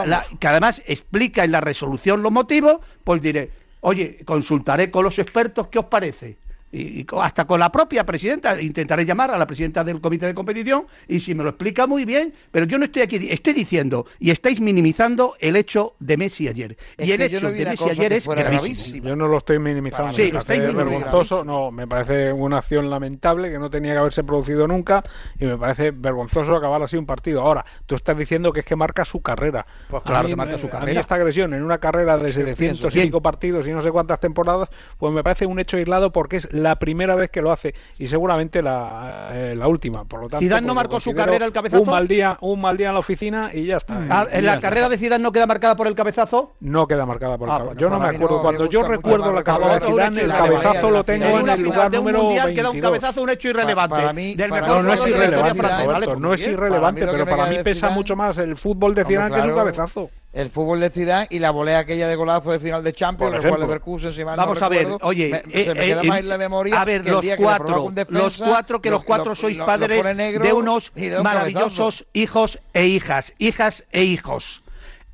C: la, que además explica en la resolución los motivos, pues diré, Oye, consultaré con los expertos, ¿qué os parece? y hasta con la propia presidenta, intentaré llamar a la presidenta del comité de competición y si me lo explica muy bien, pero yo no estoy aquí, estoy diciendo y estáis minimizando el hecho de Messi ayer. Y el hecho de Messi ayer es gravísimo.
D: Yo no lo estoy minimizando,
C: sí,
D: me
C: lo estáis
D: vergonzoso, no, me parece una acción lamentable que no tenía que haberse producido nunca y me parece vergonzoso acabar así un partido. Ahora, tú estás diciendo que es que marca su carrera.
C: Pues claro
D: mí,
C: que marca su carrera.
D: A esta agresión en una carrera de
C: pues
D: 700 y pico partidos y no sé cuántas temporadas, pues me parece un hecho aislado porque es la primera vez que lo hace y seguramente la, eh, la última. Por lo tanto,
C: Zidane no marcó su carrera el cabezazo.
D: Un mal día, un mal día en la oficina y ya está.
C: Ah, ¿En la carrera está. de Zidane no queda marcada por el cabezazo?
D: No queda marcada por el
C: ah,
D: cabezazo. Yo no me acuerdo. Cuando yo recuerdo la carrera de Zidane, el cabezazo lo tengo
C: en
D: el lugar número
C: mundial queda un cabezazo un hecho irrelevante.
E: Para, mí,
C: del
D: no, es irrelevante, no es irrelevante, pero para mí pesa mucho más el fútbol de Zidane que su cabezazo
E: el fútbol de Zidane y la volea aquella de golazo de final de Champions, el Leverkusen, si mal
C: Vamos a ver, oye,
E: se me
C: eh,
E: queda
C: eh,
E: más en la memoria.
C: A ver, los cuatro, los cuatro, que los, cuatro sois padres de unos maravillosos hijos e hijas, hijas e hijos.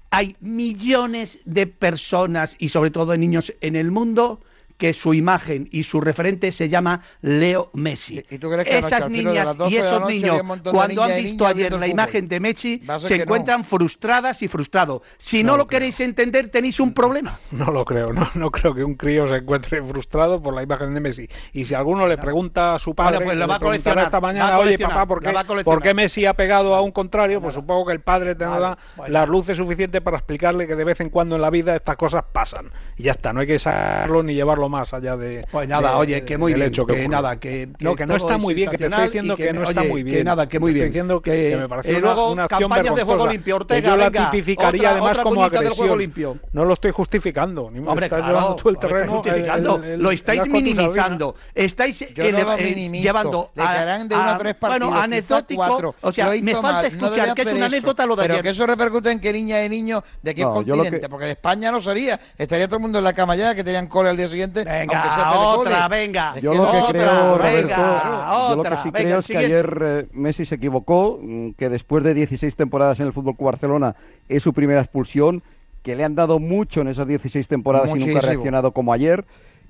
C: Hay millones de personas y sobre todo de niños en el mundo que su imagen y su referente se llama Leo Messi.
E: ¿Y, tú crees que
C: Esas niñas y esos niños, cuando han visto ayer la imagen de Messi, se encuentran frustradas y frustrados. Si no, lo, queréis entender, tenéis un problema.
D: No lo creo, no, creo que un crío se encuentre frustrado por la imagen de Messi. Y si alguno le pregunta a su padre,
C: pues va a
D: esta mañana, oye papá, ¿por qué, Messi ha pegado a un contrario? Pues supongo que el padre tendrá vale, las luces suficientes para explicarle que de vez en cuando en la vida estas cosas pasan. Y ya está, no hay que sacarlo ni llevarlo más allá de.
C: Pues nada,
D: de,
C: oye, que muy bien.
D: Hecho
C: que,
D: que
C: nada, que, que,
D: No, que no está muy bien, que te estoy diciendo que, no
C: oye, está
D: muy bien.
C: Que nada, que muy bien.
D: Diciendo que, me parece eh,
C: luego,
D: una, una acción
C: vergonzosa, de juego limpio, Ortega,
D: yo la tipificaría
C: otra,
D: además
C: otra
D: como
C: agresión. Del juego limpio.
D: No lo estoy justificando. Ni me
C: Hombre,
D: estás
C: claro,
D: llevando tú el terreno.
C: Justificando,
D: el, el, el, lo estáis
C: minimizando. Estáis llevando.
E: A.
C: Bueno, anecdótico. O sea, me falta escuchar que es una anécdota lo de
E: Pero que eso repercute en que niñas y niños de qué continente. Porque de España no sería. Estaría todo el mundo en la cama ya, que tenían cola al día siguiente
C: Venga,
E: aunque sea
C: otra, venga.
F: Yo lo que
E: otra,
F: creo, Roberto,
C: venga,
F: yo lo que sí
C: venga,
F: creo es que ayer eh, Messi se equivocó, mm, que después de 16 temporadas en el Fútbol Barcelona es su primera expulsión que le han dado mucho en esas 16 temporadas Muchísimo. y nunca ha reaccionado como ayer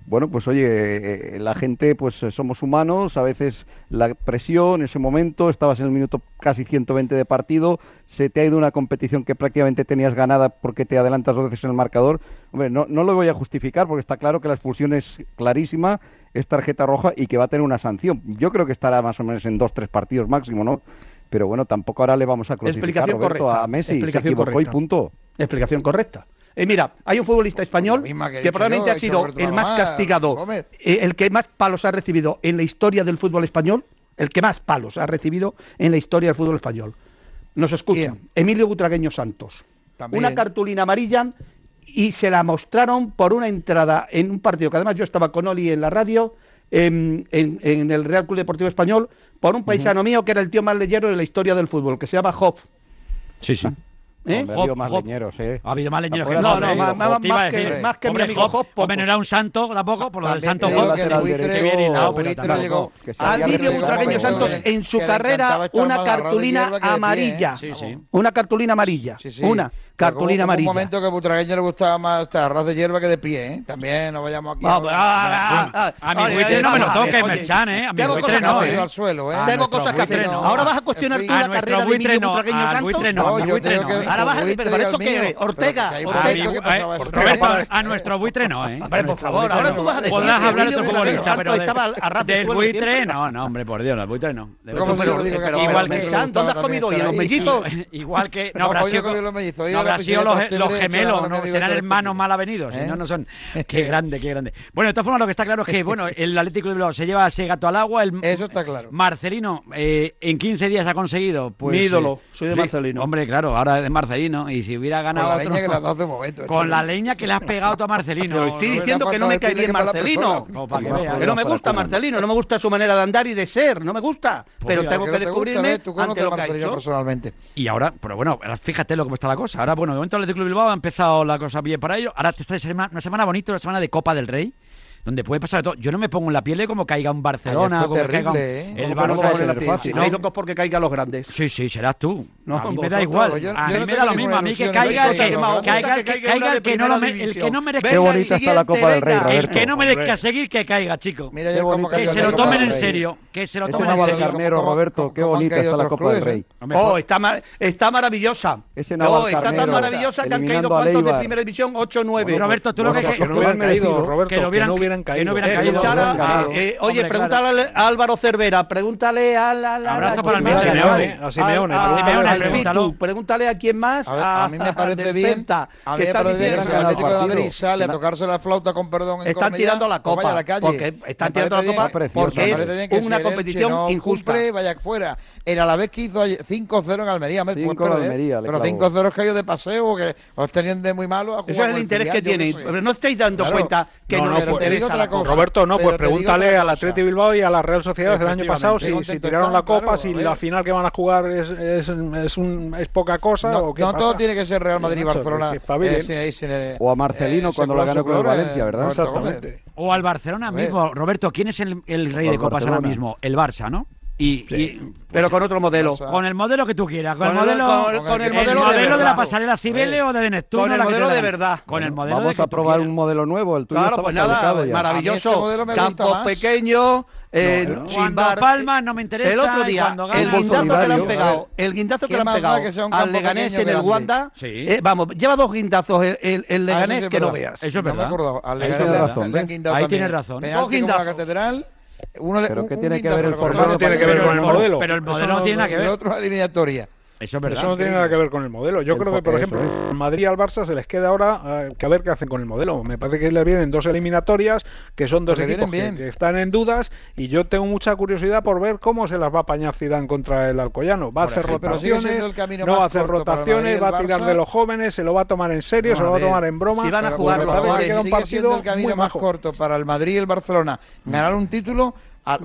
F: bueno, pues oye, eh, eh, la gente, pues eh, somos humanos, a veces la presión, ese momento, estabas en el minuto casi 120 de partido, se te ha ido una competición que prácticamente tenías ganada porque te adelantas dos veces en el marcador. Hombre, no, no lo voy a justificar porque está claro que la expulsión es clarísima, es tarjeta roja y que va a tener una sanción. Yo creo que estará más o menos en dos, tres partidos máximo, ¿no? Pero bueno, tampoco ahora le vamos a
C: crucificar
F: Roberto, a Messi, se
C: correcta.
F: punto.
C: Explicación correcta. Eh, mira, hay un futbolista español
E: que,
C: probablemente ha sido el más castigado, eh, el que más palos ha recibido en la historia del fútbol español, el que más palos ha recibido en la historia del fútbol español. Nos escuchan, Emilio Butragueño Santos. Una cartulina amarilla y se la mostraron por una entrada en un partido que además yo estaba con Oli en la radio. En, el Real Club Deportivo Español por un paisano mío que era el tío más leyero de la historia del fútbol, que se llama Hoff.
B: Sí, sí.
C: Ah.
F: ¿Eh? Ha habido más leñeros, ¿eh?
B: Ha habido más leñeros
F: No,
B: no,
F: más,
C: que, más que
B: hombre, mi
C: amigo
B: Hop, era un santo tampoco, por lo del santo Hop.
C: Ha
F: vivido
C: Butragueño Santos
E: ¿eh?
C: en su carrera
E: ¿eh?
C: una cartulina amarilla. Una cartulina amarilla. Una cartulina amarilla.
E: un momento que Butragueño le gustaba más estar ras de hierba que de pie, ¿eh? También, no vayamos aquí.
C: Ah, ah, ah,
B: a mi buitre no me lo toques, Merchan, ¿eh? A mi buitre no.
C: Tengo cosas que hacer. Ahora vas a cuestionar tú la carrera de Emilio Butragueño Santos.
B: No,
E: yo que
C: Ahora vas pero Ortega,
B: A nuestro buitre no, ¿eh?
C: Hombre, por favor, ahora tú vas a decir.
B: Podrás hablar de
C: otro
B: futbolista, pero
C: del
B: buitre no, no, hombre, por Dios, del buitre no. Igual que
C: ¿dónde has comido hoy? los mellizos?
B: Igual que no habrá sido
E: los
B: gemelos, serán hermanos mal avenidos, si no no son. Qué grande, qué grande. Bueno, de todas formas lo que está claro es que bueno, el Atlético de Bilbao se lleva ese gato al agua, el
E: Eso está claro.
B: Marcelino en 15 días ha conseguido pues
C: Mi ídolo, soy de Marcelino.
B: Hombre, claro, ahora además Marcelino. Y si hubiera ganado con la leña que le has pegado a Marcelino.
C: Estoy diciendo que no me cae bien Marcelino. Que, no me gusta Marcelino, no me gusta su manera de andar y de ser, no me gusta. Pues
B: pero
C: tengo
E: que
C: descubrirme ante lo que ha
E: personalmente.
B: Y ahora, pero bueno, fíjate lo que está la cosa. Ahora, bueno, de momento el Atlético Bilbao ha empezado la cosa bien para ellos. Ahora te está una semana bonita, una semana de Copa del Rey donde puede pasar todo. Yo no me pongo en la piel de cómo caiga un Barcelona, como terrible, caiga un,
E: eh.
B: el
C: Barcelona. No, hay locos porque caigan los grandes.
B: Sí, sí, serás tú.
C: No,
B: a mí
C: vosotros, me
B: da igual.
E: Yo,
B: a mí
E: no
B: me da lo mismo. A mí que caiga el que, no el que no merezca.
F: Qué bonita está la Copa del Rey,
C: Roberto.
B: El que no merezca seguir, que caiga, chico. Que se lo tomen en serio. Que se lo tomen en serio.
F: carnero, Roberto. Qué bonita está la Copa del Rey.
B: Pues-
C: oh, está maravillosa.
F: No,
C: está tan maravillosa que han caído cuántos de primera división, 8 o 9.
B: Roberto, tú lo que... Que
D: no hubieran
F: hubieran ¿eh?
D: caído.
B: Que no hubieran
D: caído.
F: Escuchara,
C: eh, oye,
B: Hombre,
C: pregúntale claro. a Álvaro Cervera, pregúntale a la. la
B: Abrazo para el
D: Simeone. A Simeone,
C: a, a, Simeone,
B: a,
C: Pitu, pregúntale a quién más.
E: A, a mí me parece bien. A mí me parece bien que el Atlético de Madrid sale a tocarse la flauta con perdón. En
C: están tirando la copa.
E: La calle.
C: Porque están tirando la copa porque es una competición injusta.
E: Vaya fuera. El Alavés que hizo 5-0 en Almería.
F: Pues ¿eh?
E: Pero 5-0 es que de paseo que os tenían de muy malo.
C: Eso es el pues
E: interés
C: que tienen. Pero no estáis dando cuenta que
D: no,
C: no,
D: Roberto, no, pues pregúntale al Atleti Bilbao y a la Real Sociedad del año pasado si, tiraron la copa, si la final que van a jugar es, es, es, un, es poca cosa.
E: No,
D: o qué
E: no
D: pasa.
E: todo tiene que ser Real Madrid y Barcelona.
F: O a Marcelino cuando la ganó con el Valencia, ¿verdad?
D: Exactamente.
B: O al Barcelona mismo. Roberto, ¿quién es el rey de copas ahora mismo? El Barça, ¿no? Y, pues
C: pero con otro modelo.
B: Con el modelo que tú quieras. Con, el modelo,
C: con,
E: con, el, modelo, de,
B: la pasarela Cibele o de Venezuela.
C: Con el modelo de verdad.
B: Con el modelo
F: Vamos a probar un modelo nuevo. El tuyo
C: claro, pues nada, maravilloso.
E: Este Campos
C: pequeños. Eh,
B: no,
C: bar...
B: no me interesa.
C: El otro día, el guindazo que le han pegado, el guindazo que le han pegado al Leganés en el Wanda.
B: Sí.
C: Eh, vamos, lleva dos guindazos el, Leganés que no veas.
B: Eso es verdad.
E: No me acordado. Al Leganés le han
F: ¿eh?
E: guindado
B: Ahí tienes razón.
C: Dos
E: guindazos. la catedral. Uno
F: Pero tiene que ver el formato?
D: Tiene que ver con el modelo.
B: Pero el modelo no tiene nada que ver.
E: El
B: otro es eliminatoria.
D: Eso, no tiene nada que ver con el modelo. Yo creo que, por ejemplo,
F: es.
D: Madrid al Barça se les queda ahora ah, que a ver qué hacen con el modelo. Me parece que les vienen dos eliminatorias, que son dos
E: Porque
D: equipos. Que, están en dudas, y yo tengo mucha curiosidad por ver cómo se las va a apañar Zidane contra el Alcoyano. Va a hacer rotaciones, no va a hacer rotaciones, va a tirar de los jóvenes, se lo va a tomar en serio, se lo va a tomar en broma.
C: Si van a jugar,
D: que un partido
E: el camino más corto para el Madrid y el Barcelona. Ganar un título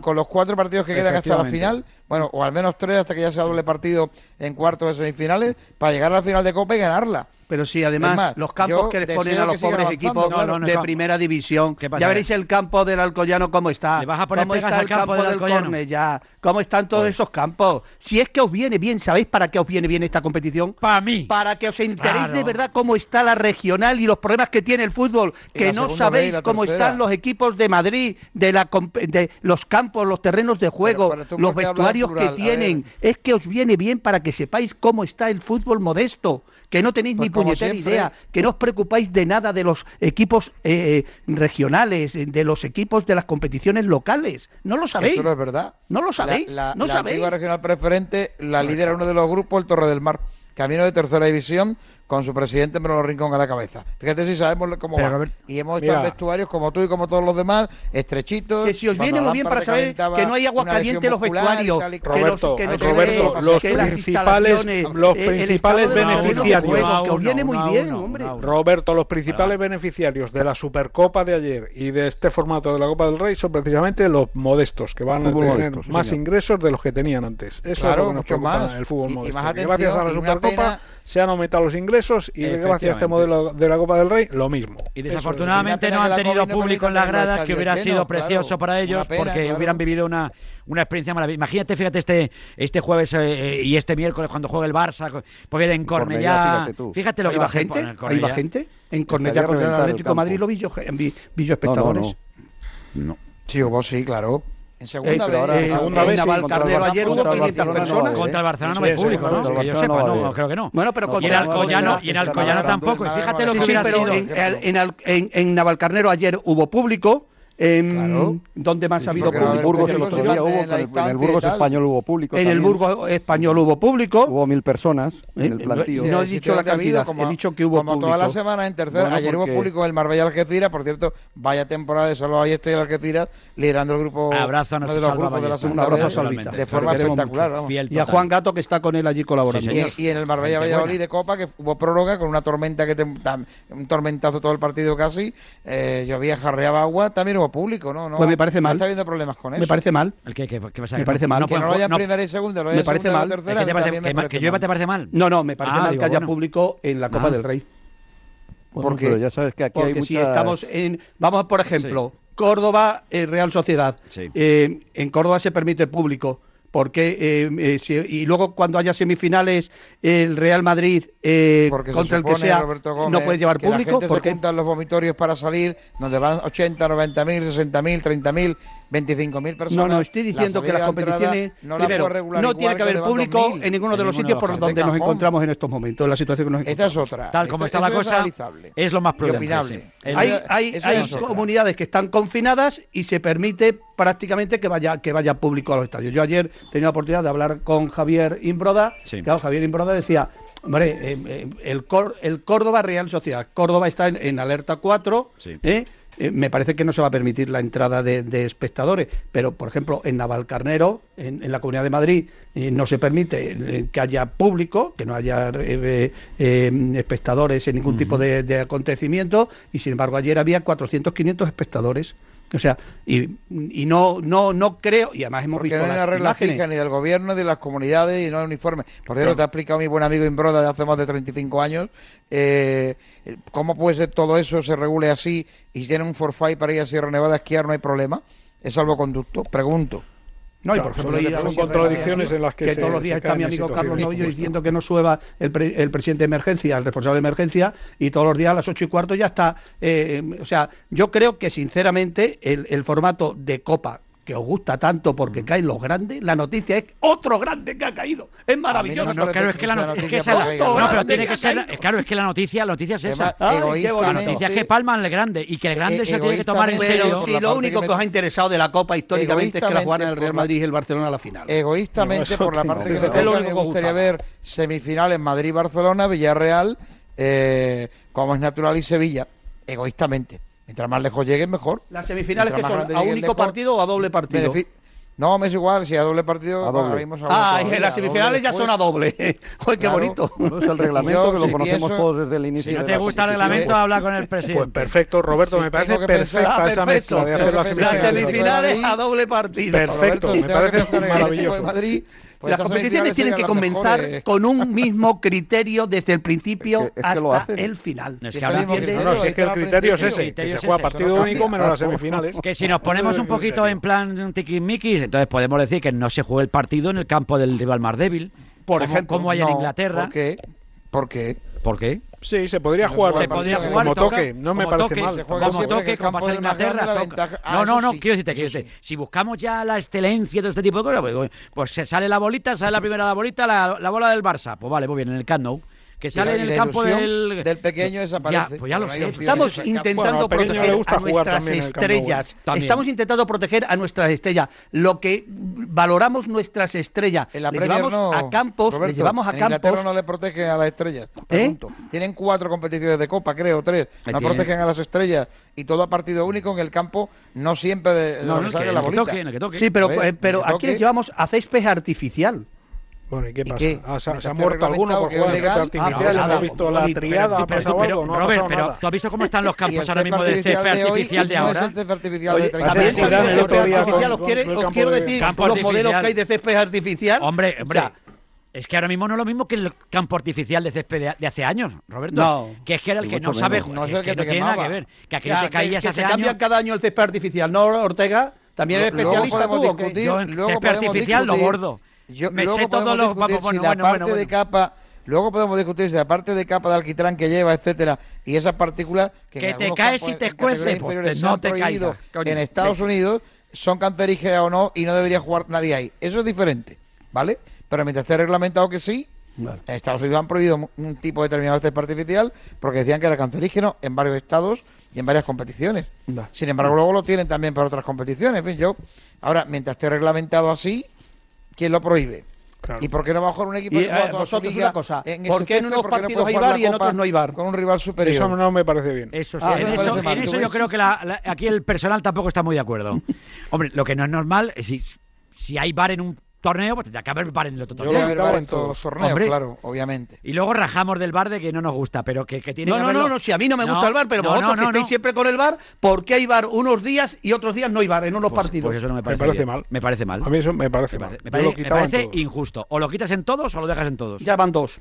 E: con los cuatro partidos que quedan hasta la final bueno, o al menos tres hasta que ya sea doble partido en cuartos de semifinales, para llegar a la final de Copa y ganarla.
C: Pero sí, además,
E: más,
C: los campos que les ponen a los pobres equipos
E: claro.
B: No, no,
C: de
B: no.
C: primera división. Ya veréis el campo del Alcoyano cómo está.
B: ¿Le vas a poner
C: cómo está el
B: campo
C: campo
B: del
C: del
B: Alcoyano?
C: Cornellá. Cómo están todos esos campos. Si es que os viene bien, ¿sabéis para qué os viene bien esta competición?
B: Para mí.
C: Para que os enteréis
B: Claro.
C: de verdad cómo está la regional y los problemas que tiene el fútbol. Que no sabéis cómo están los equipos de Madrid, de, la, de los campos, los terrenos de juego,
E: pero
C: los vestuarios que
E: plural,
C: tienen. Es que os viene bien para que sepáis cómo está el fútbol modesto. Que no tenéis
E: Pues
C: ni puñetera
E: siempre.
C: idea que no os preocupáis de nada de los equipos eh, regionales, de los equipos de las competiciones locales. No lo sabéis.
E: Eso no es verdad.
C: No lo sabéis.
E: La, la-
C: no
E: la
C: sabéis.
E: antigua regional preferente la lidera uno de los grupos, el Torre del Mar. Camino de tercera división con su presidente Manolo Rincón a la cabeza. Fíjate si sabemos cómo
B: Pero,
E: va.
B: Ver,
E: y hemos
C: mira.
E: estado vestuarios como tú y como todos los demás, estrechitos.
C: Que si os viene muy bien para saber que no hay agua caliente en los vestuarios.
D: Roberto, Roberto los, principales, los principales beneficiarios. Roberto, los principales beneficiarios de la Supercopa de ayer y de este formato de la Copa del Rey son precisamente los modestos, que van a tener
F: modestos,
D: más ingresos de los que tenían antes. Eso
E: claro,
D: es lo
E: mucho más.
D: El fútbol
E: y. Y más
D: atención, gracias a la Supercopa se han aumentado los ingresos ingresos y gracias a este modelo de la Copa del Rey, lo mismo.
B: Y desafortunadamente no han tenido público en las gradas, que hubiera sido precioso para ellos, porque hubieran vivido una, una experiencia maravillosa. Imagínate, fíjate, este, este jueves eh, eh, y este miércoles cuando juega el Barça, pues en
F: Cornellá. Fíjate,
B: fíjate, lo que va
C: gente.
B: En Cornellá.
C: ¿Ahí gente? En Cornellá contra el Atlético Madrid lo vi yo,
F: eh,
C: espectadores.
F: no.
E: Sí, vos sí, claro. En segunda vez,
C: en segunda vez
E: Navalcarnero ayer hubo 500 personas.
B: Contra el Barcelona no hay público, ¿no? Que yo sepa,
F: no,
B: creo que no.
C: Bueno, pero contra
B: y en Alcoyano tampoco. Fíjate lo que hubiera sido.
C: Sí, pero en Navalcarnero ayer hubo público eh,
E: claro.
C: ¿Dónde más ha habido público?
F: En el Burgos, español hubo público.
C: En el Burgos español hubo público.
F: Hubo mil personas en
C: eh, el
F: plantío.
C: No he dicho la cantidad,
E: como,
C: he dicho que hubo
E: como público. Como toda la semana en tercera, ayer hubo público el Marbella Algeciras, por cierto, vaya temporada de Salva Ballesta y el Algeciras, liderando el grupo,
B: abrazo
E: de los grupos de la segunda vez, de forma espectacular.
C: Y a Juan Gato que está con él allí colaborando.
E: Y, en el Marbella Valladolid de Copa, que hubo prórroga con una tormenta que un tormentazo todo el partido casi, eh, llovía, jarreaba agua, también hubo público, ¿no? no
C: pues me parece mal.
E: No está habiendo problemas con eso.
C: Me parece mal.
B: ¿El qué, qué, qué pasa?
C: Me parece mal.
B: No,
E: que no lo
B: hayan
E: primera y segunda, lo hayan me
C: parece mal.
E: Tercera,
B: es
E: que,
B: parece,
E: que, me
B: que llueva te parece mal.
C: No, no, me parece
B: ah,
C: mal
B: digo,
C: que haya
B: bueno.
C: público en la Copa
B: ah.
C: del Rey.
F: Bueno,
E: porque
F: ya sabes que aquí
C: porque hay
F: muchas...
C: si estamos en... Vamos, por ejemplo, sí. Córdoba, eh, Real Sociedad.
B: Sí.
C: Eh, en Córdoba se permite público porque eh, eh, si, y luego cuando haya semifinales el Real Madrid eh, contra el que sea
E: Gómez,
C: no puede llevar
E: que
C: público.
E: La gente
C: porque
E: se juntan los vomitorios para salir, donde van 80, 90 mil, 60 mil, 30 mil 25.000 personas.
C: No, no, estoy diciendo que las competiciones
E: no, la
C: tiene que haber público en ninguno de los sitios por donde nos encontramos en estos momentos, en la situación que nos encontramos.
E: Esta es otra.
B: Tal como está la cosa, es, lo más probable.
C: Hay, hay, hay comunidades que están confinadas y se permite prácticamente que vaya que vaya público a los estadios. Yo ayer tenía la oportunidad de hablar con Javier Imbroda.
B: Sí.
C: Claro, Javier Imbroda decía, hombre, eh, eh, el, Cor el Córdoba Real Sociedad, Córdoba está en, alerta 4,
B: sí.
C: ¿eh? Eh, me parece que no se va a permitir la entrada de, espectadores, pero por ejemplo en Navalcarnero, en, en la Comunidad de Madrid, eh, no se permite eh, que haya público, que no haya em, espectadores en ningún tipo de, de, acontecimiento, y sin embargo ayer había 400, 500 espectadores o sea, y, y no, no, no creo, y además hemos
E: Porque
C: visto.
E: No hay
C: las
E: una regla
C: imágenes.
E: fija ni del gobierno, ni de las comunidades, y no hay uniforme. Por cierto, te ha explicado mi buen amigo Imbroda de hace más de 35 años eh, cómo puede ser todo eso se regule así y si tienen un forfait para ir a Sierra Nevada a esquiar, no hay problema. Es salvoconducto, pregunto.
C: No, y por ejemplo, claro,
D: son,
C: son
D: contradicciones en las que,
C: todos los días está mi amigo Carlos Novillo diciendo que no suba el, el, presidente de emergencia, el responsable de emergencia, y todos los días a las ocho y cuarto ya está. Eh, eh, o sea, yo creo que sinceramente el, el formato de Copa que os gusta tanto porque caen los grandes, la noticia es otro grande que ha caído. Es maravilloso.
B: No, claro, es que la
E: noticia es
B: pero tiene que claro, es que la noticia, noticia es esa. La noticia es que Palma es el grande y que el eh, grande
E: eh,
B: se tiene que tomar en serio.
C: Si lo único
E: que,
C: os ha interesado de la Copa históricamente es que la jugaran el Real Madrid y el Barcelona a la final.
E: Egoístamente, por la parte que se toca, me gustaría ver semifinales Madrid-Barcelona, Villarreal, eh, como es natural, y Sevilla. Egoístamente. Mientras más lejos lleguen, mejor.
C: Las semifinales
E: Mientras que
C: son a único partido o a doble partido.
E: No, me es igual, si a doble partido.
F: A doble.
C: Ah, en las semifinales ya son a doble. Joder, qué
E: claro.
C: bonito.
F: No es el reglamento
E: yo,
F: que lo
E: si
F: conocemos
E: pienso,
F: todos desde el inicio.
E: Si
B: no te gusta el reglamento,
E: si
B: habla con el pues presidente.
D: Pues perfecto, Roberto,
E: si
D: me parece perfecta
C: ah,
D: esa mezcla de hacer las semifinales.
C: a doble partido.
D: Perfecto,
E: Roberto,
D: me parece maravilloso.
E: Madrid, pues
C: las competiciones tienen que comenzar con un mismo criterio desde el principio hasta el final.
E: Si
D: no, no, si es que el criterio es ese, que se juega partido único menos las semifinales.
B: Que si nos ponemos un poquito en plan tiquismiquis, entonces podemos decir que no se jugó el partido en el campo del rival más débil,
C: por ejemplo,
B: como hay en Inglaterra.
E: ¿Por qué? ¿Por qué?
B: ¿Por qué?
D: Sí, se podría jugar, como toque, no me parece
B: toque,
D: mal.
E: Se juega
B: como toque, como pasa en Inglaterra,
E: ah,
B: no, no, no, quiero decirte, quiero decirte, si buscamos ya la excelencia de este tipo de cosas, pues, pues, se sale la bolita, sale la primera la bolita, la, bola del Barça, pues vale, muy bien, en el Camp que sale en el campo del...
E: del pequeño desaparece.
B: Ya, pues ya lo sé.
C: Estamos intentando
D: bueno,
C: proteger a nuestras estrellas. Estamos intentando proteger a nuestras estrellas. Lo que valoramos nuestras estrellas.
E: En la
C: le llevamos
E: no,
C: a campos,
E: Roberto, le
C: llevamos a
E: en
C: campos.
E: Inglaterra no le protege a las estrellas. Pregunto. ¿Eh? Tienen cuatro competiciones de copa, creo, tres. No protegen a las estrellas y todo a partido único en el campo, no siempre de, de
B: no, no,
E: que, la
B: bolita. Que toque, que toque.
C: Sí, pero, eh, pero aquí les llevamos a césped artificial.
D: Bueno, ¿y qué pasa?
E: ¿Y qué?
D: Ah, ¿se, ¿se ha muerto alguno por jugar
E: legal?
D: artificial?
B: Ah,
D: pues,
B: no, ¿Has
D: visto la triada? ¿Ha pasado
B: pero,
D: algo? No
B: Robert, ha
D: pasado
B: pero
D: nada.
B: ¿tú has visto cómo están los campos ahora mismo de
E: césped artificial de
B: ahora?
E: No es artificial
C: Oye,
E: de 30
C: También
D: el otro día
C: artificial, os quiero decir los modelos que hay de césped artificial.
B: Hombre, hombre. Es que ahora mismo no es lo mismo que el campo artificial de césped de, hace años, Roberto.
C: No,
B: que es que era el que no sabe jugar.
E: No, es que, que
B: no tiene que ver. Que
C: aquello
B: te caías
C: que, se
B: años.
C: cambian cada año el césped artificial, ¿no, Ortega? También
E: es
C: especialista luego
E: podemos
C: tú,
E: discutir, luego
B: césped artificial lo gordo.
E: Luego podemos discutir si la parte de capa... Luego podemos discutir si la parte de capa de alquitrán que lleva, etcétera, y esas partículas que,
B: que
E: en
B: te caes y te
E: escueces,
B: no te prohibidos caiga,
E: en Estados. Unidos son cancerígenas o no y no debería jugar nadie ahí. Eso es diferente, ¿vale? Pero mientras esté reglamentado que sí, En Estados Unidos han prohibido un tipo de determinado de artificial porque decían que era cancerígeno en varios estados y en varias competiciones. Sin embargo, luego lo tienen también para otras competiciones. Yo, ahora, mientras esté reglamentado así, ¿quién lo prohíbe? ¿Y por qué no va a jugar un equipo
C: y,
E: que juega
C: eh, una cosa,
E: en
C: ¿Por qué en unos partidos hay
E: bar
C: y en otros no hay bar?
E: Con un rival superior.
D: Eso no me parece bien.
B: Eso
E: ah,
B: sí.
E: en,
B: eso, en eso yo creo que la, aquí el personal tampoco está muy de acuerdo. Hombre, lo que no es normal es si, si hay bar en un torneo, pues tendrá que haber bar en el otro torneo.
E: Yo lo en todos los torneos,
B: Hombre.
E: claro, obviamente.
B: Y luego rajamos del bar de que no nos gusta, pero que, que tiene
C: no,
B: que
C: No, no, no, si a mí no me gusta no, el bar, pero
B: no,
C: vosotros
B: no,
C: que estáis siempre con el bar, ¿por qué hay bar unos días y otros días no hay bar en unos
B: pues, pues
C: partidos?
B: Pues eso no me parece,
D: me
B: parece
D: mal.
B: Me parece mal.
D: A mí eso me parece,
B: me parece mal.
D: Me
B: parece, Yo
D: lo
B: me parece injusto. O lo quitas en todos o lo dejas en todos.
C: Ya van dos.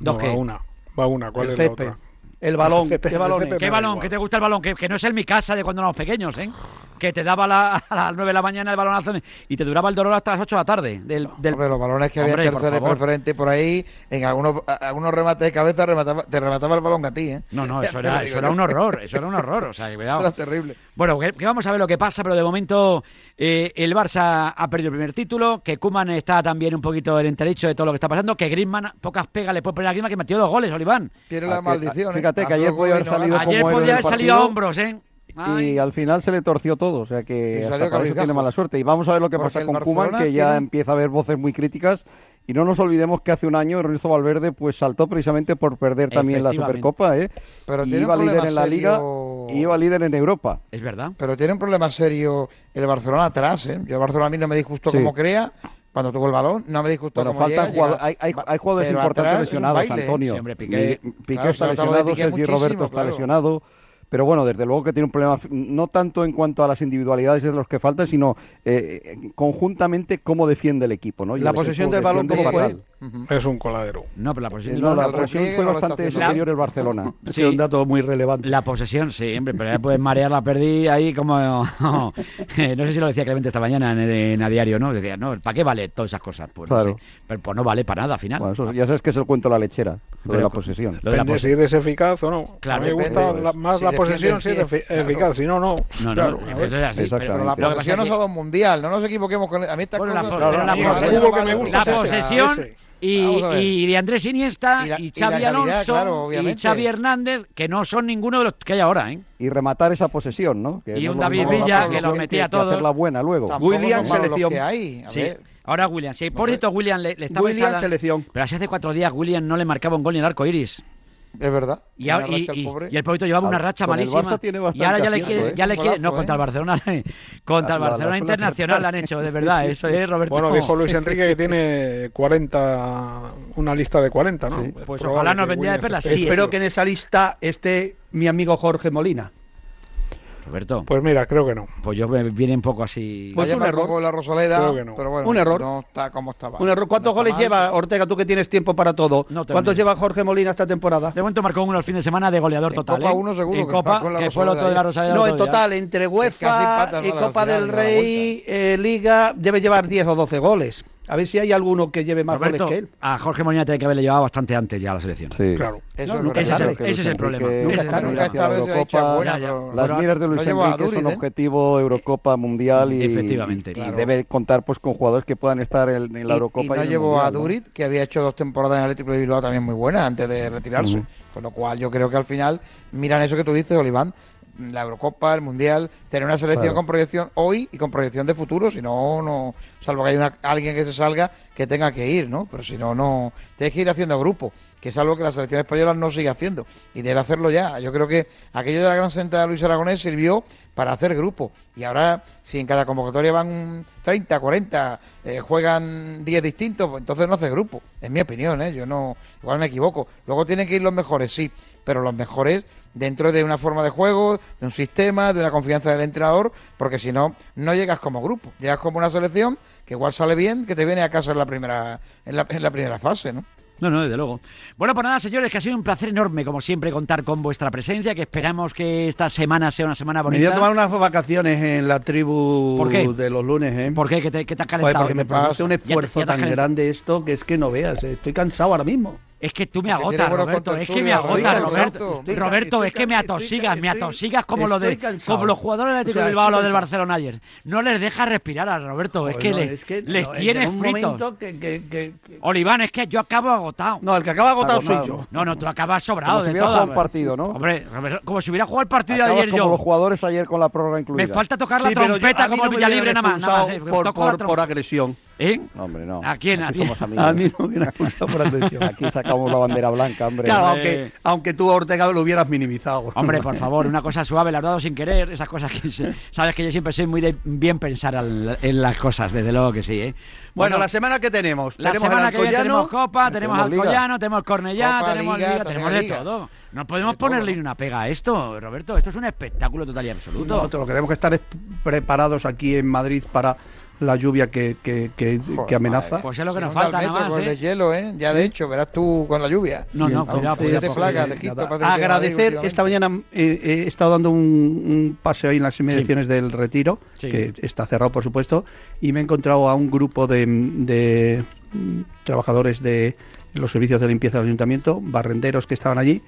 B: Dos que.
D: Va una. Va una. ¿Cuál
C: el
D: es la otra?
C: El balón.
D: El
C: ¿Qué, balón?
B: ¿Qué balón? ¿Qué te gusta el balón? Que, que no es el mi casa de cuando éramos pequeños, ¿eh? que te daba la, a las 9 de la mañana el balonazo y te duraba el dolor hasta las 8 de la tarde. Del, del...
E: Hombre, los balones que había
B: en
E: tercera
B: por
E: preferente por ahí, en algunos, algunos remates de cabeza remataba, te remataba el balón a ti. ¿eh?
B: No, no, eso, era, eso era, un horror, eso era un horror. O sea, que, cuidado.
E: Eso era terrible.
B: Bueno, que, vamos a ver lo que pasa, pero de momento eh, el Barça ha perdido el primer título, que Kuman está también un poquito el entredicho de todo lo que está pasando, que Griezmann pocas pegas le puede poner a Griezmann que metió dos goles, Oliván.
E: Tiene la
F: ah, a ah,
E: maldición. ¿eh?
F: Fíjate que ayer podía haber
B: Ayer podía haber salido a hombros, ¿eh? Ay.
F: y al final se le torció todo. O sea que hasta tiene mala suerte. Y vamos a ver lo que
E: Porque
F: pasa con Kuman, que ya
E: tiene...
F: empieza a haber voces muy críticas. Y no nos olvidemos que hace un año Ernesto Valverde pues saltó precisamente por perder también la Supercopa, ¿eh?
E: Pero
F: y iba líder en la
E: serio...
F: liga y iba líder en Europa.
B: Es verdad.
E: Pero tiene un problema serio el Barcelona atrás, ¿eh? Yo Barcelona a mí no me disgustó
F: sí.
E: como crea, cuando tuvo el balón, no me disgustó
F: bueno,
E: cómo
F: falta
E: llega.
F: Hay, hay, hay, jugadores importantes lesionados, Antonio.
B: Piqué,
F: Piqué,
E: claro,
F: está lesionado,
E: Piqué Sergi
F: Roberto
E: claro.
F: está lesionado, pero bueno, desde luego que tiene un problema, no tanto en cuanto a las individualidades de los que faltan, sino eh, eh conjuntamente cómo defiende el equipo. ¿no?
C: La posesión del balón
F: como
E: -huh.
D: Es un coladero.
B: No, pero la posesión,
F: no, la,
E: la
F: posesión fue bastante superior el Barcelona. Sí.
C: Es un dato muy relevante.
B: La posesión, sí, hombre, pero ya puedes marear la perdí ahí como. no sé si lo decía Clemente esta mañana en, en a diario, ¿no? Decía, no, ¿para qué vale todas esas cosas? Pues,
F: claro.
B: no sé. pero, pues no vale para nada al final.
F: Bueno, eso, ya sabes que es el cuento de la lechera, lo
B: pero,
F: de
B: la
F: posesión.
B: Lo de la pos...
D: si eres eficaz o no.
B: Claro,
D: a mí me gusta la, más
E: si
D: la posesión si eres
E: claro.
D: eficaz, si no, no.
B: No,
D: claro.
B: no, eso es así.
E: Pero, la posesión no es algo mundial, no nos equivoquemos con. A mí.
B: La posesión. Y, y, de Andrés Iniesta
E: y, la,
B: Xavi Alonso y Xavi Hernández, que no son ninguno de los que hay ahora, ¿eh?
F: Y rematar esa posesión, ¿no?
B: Y un David Villa que los metía a todos.
F: hacerla buena luego.
C: William selección.
E: Que
B: sí. Ahora William, sí. Por William le, le está
C: William selección.
B: Pero hace cuatro días William no le marcaba un gol en el arco iris.
E: Es verdad.
B: Y, ahora,
E: el
B: Pobito llevaba una racha malísima. Y ahora ya le
E: ¿eh?
B: quiere, no contra el
E: ¿eh?
B: Barcelona, eh. contra el Barcelona Internacional han hecho, de verdad, eso es Roberto.
D: Bueno, dijo Luis Enrique que tiene 40 una lista de 40, ¿no?
B: Pues ojalá nos vendría de perlas. Sí,
C: Espero que en esa lista esté mi amigo Jorge Molina.
B: Roberto.
D: Pues mira, creo que no.
B: Pues yo me viene un poco así.
C: Pues un error.
E: La Rosaleda,
C: creo que no.
E: pero bueno,
C: un error.
E: No está como estaba.
C: Un error. ¿Cuántos
E: no
C: goles
E: mal.
C: lleva Ortega? Tú que tienes tiempo para todo.
B: No
C: ¿Cuántos lleva Jorge Molina esta temporada?
B: De momento marcó uno el fin de semana de goleador en total.
E: Copa
B: eh.
E: uno seguro.
B: En
E: que
B: Copa,
E: con la
B: que fue el otro de la Rosaleda.
C: No, en total, entre UEFA y Copa del Rey, eh, Liga, debe llevar 10 o 12 goles. A ver si hay alguno que lleve más goles que él.
B: A Jorge Molina tiene que haberle llevado bastante antes ya a la selección.
F: Sí,
D: claro.
E: Eso es,
B: ese, es el problema.
C: Nunca
E: es tarde, nunca.
F: Las miras de Luis Enrique son
E: ¿eh?
F: objetivo Eurocopa Mundial y,
B: Efectivamente,
F: y, debe contar pues con jugadores que puedan estar en, la Eurocopa.
E: Y,
F: y
E: no a Durit, que había hecho dos temporadas en Atlético de Bilbao también muy buenas antes de retirarse. Con lo cual yo creo que al final miran eso que tú dices, Oliván, la Eurocopa, el Mundial, tener una selección con proyección hoy y con proyección de futuro, si no, no, salvo que haya alguien que se salga que tenga que ir, ¿no? Pero si no, no, tienes que ir haciendo grupo que es algo que la selección española no sigue haciendo y debe hacerlo ya. Yo creo que aquello de la gran sentada de Luis Aragonés sirvió para hacer grupo y ahora si en cada convocatoria van 30, 40, eh, juegan 10 distintos, pues entonces no hace grupo, es mi opinión, ¿eh? yo no, igual me equivoco. Luego tienen que ir los mejores, sí, pero los mejores dentro de una forma de juego, de un sistema, de una confianza del entrenador, porque si no, no llegas como grupo, llegas como una selección que igual sale bien, que te viene a casa en la primera, en la, en la primera fase, ¿no?
B: No, no, desde luego. Bueno, pues nada, señores, que ha sido un placer enorme, como siempre, contar con vuestra presencia, que esperamos que esta semana sea una semana bonita.
C: Me voy a tomar unas vacaciones en la tribu de los lunes, ¿eh?
B: ¿Por qué? ¿Que te, que te has calentado?
C: Porque me hace un esfuerzo tan grande esto que es que no veas, eh. estoy cansado ahora mismo.
B: Es que tú me agotas, Roberto. Es que me agotas,
E: Roberto.
B: Roberto, es que me atosigas, me atosigas como, lo de, como los jugadores del Atlético Bilbao o del Barcelona ayer. No les dejas respirar a Roberto, es, que, les tienes fritos. Oliván, es que yo acabo agotado.
C: No, el que acaba agotado soy yo.
B: No, no, tú acabas sobrado de.
F: Como si hubiera jugado el partido, ¿no?
B: Como si hubiera jugado el partido ayer yo.
F: Como los jugadores ayer con la prórroga incluida.
B: Me falta tocar la trompeta como Villa
C: Libre
B: nada más. Eh,
C: por agresión.
B: ¿Eh?
F: Hombre, no.
B: ¿A quién?
F: Aquí
B: a,
F: somos
C: a mí por agresión.
F: Aquí sacamos la bandera blanca, hombre.
C: Aunque, aunque tú Ortega lo hubieras minimizado.
B: Hombre, por favor, una cosa suave, la dado sin querer, esas cosas que... Sabes que yo siempre soy muy de bien pensar en las cosas, desde luego que sí, ¿eh?
C: Bueno, la semana que tenemos.
B: La semana que tenemos Copa, tenemos,
F: tenemos
B: Alcoyano, tenemos Cornellá, tenemos
E: Liga,
B: Liga tenemos de todo. No podemos ponerle ni una pega a esto, Roberto. Esto es un espectáculo total y absoluto.
C: Nosotros lo que tenemos que estar preparados aquí en Madrid para la lluvia que, que, que, que amenaza.
B: Pues es lo que nos falta.
E: Metro,
B: nada más, ¿eh?
E: de hielo, ¿eh? Ya de hecho, verás tú con la lluvia.
B: No, no, cuidado.
C: Agradecer, esta mañana eh, he estado dando un, un paseo ahí en las inmediaciones sí. del retiro,
B: sí.
C: que está cerrado, por supuesto, y me he encontrado a un grupo de, de trabajadores de los servicios de limpieza del ayuntamiento, barrenderos que estaban allí,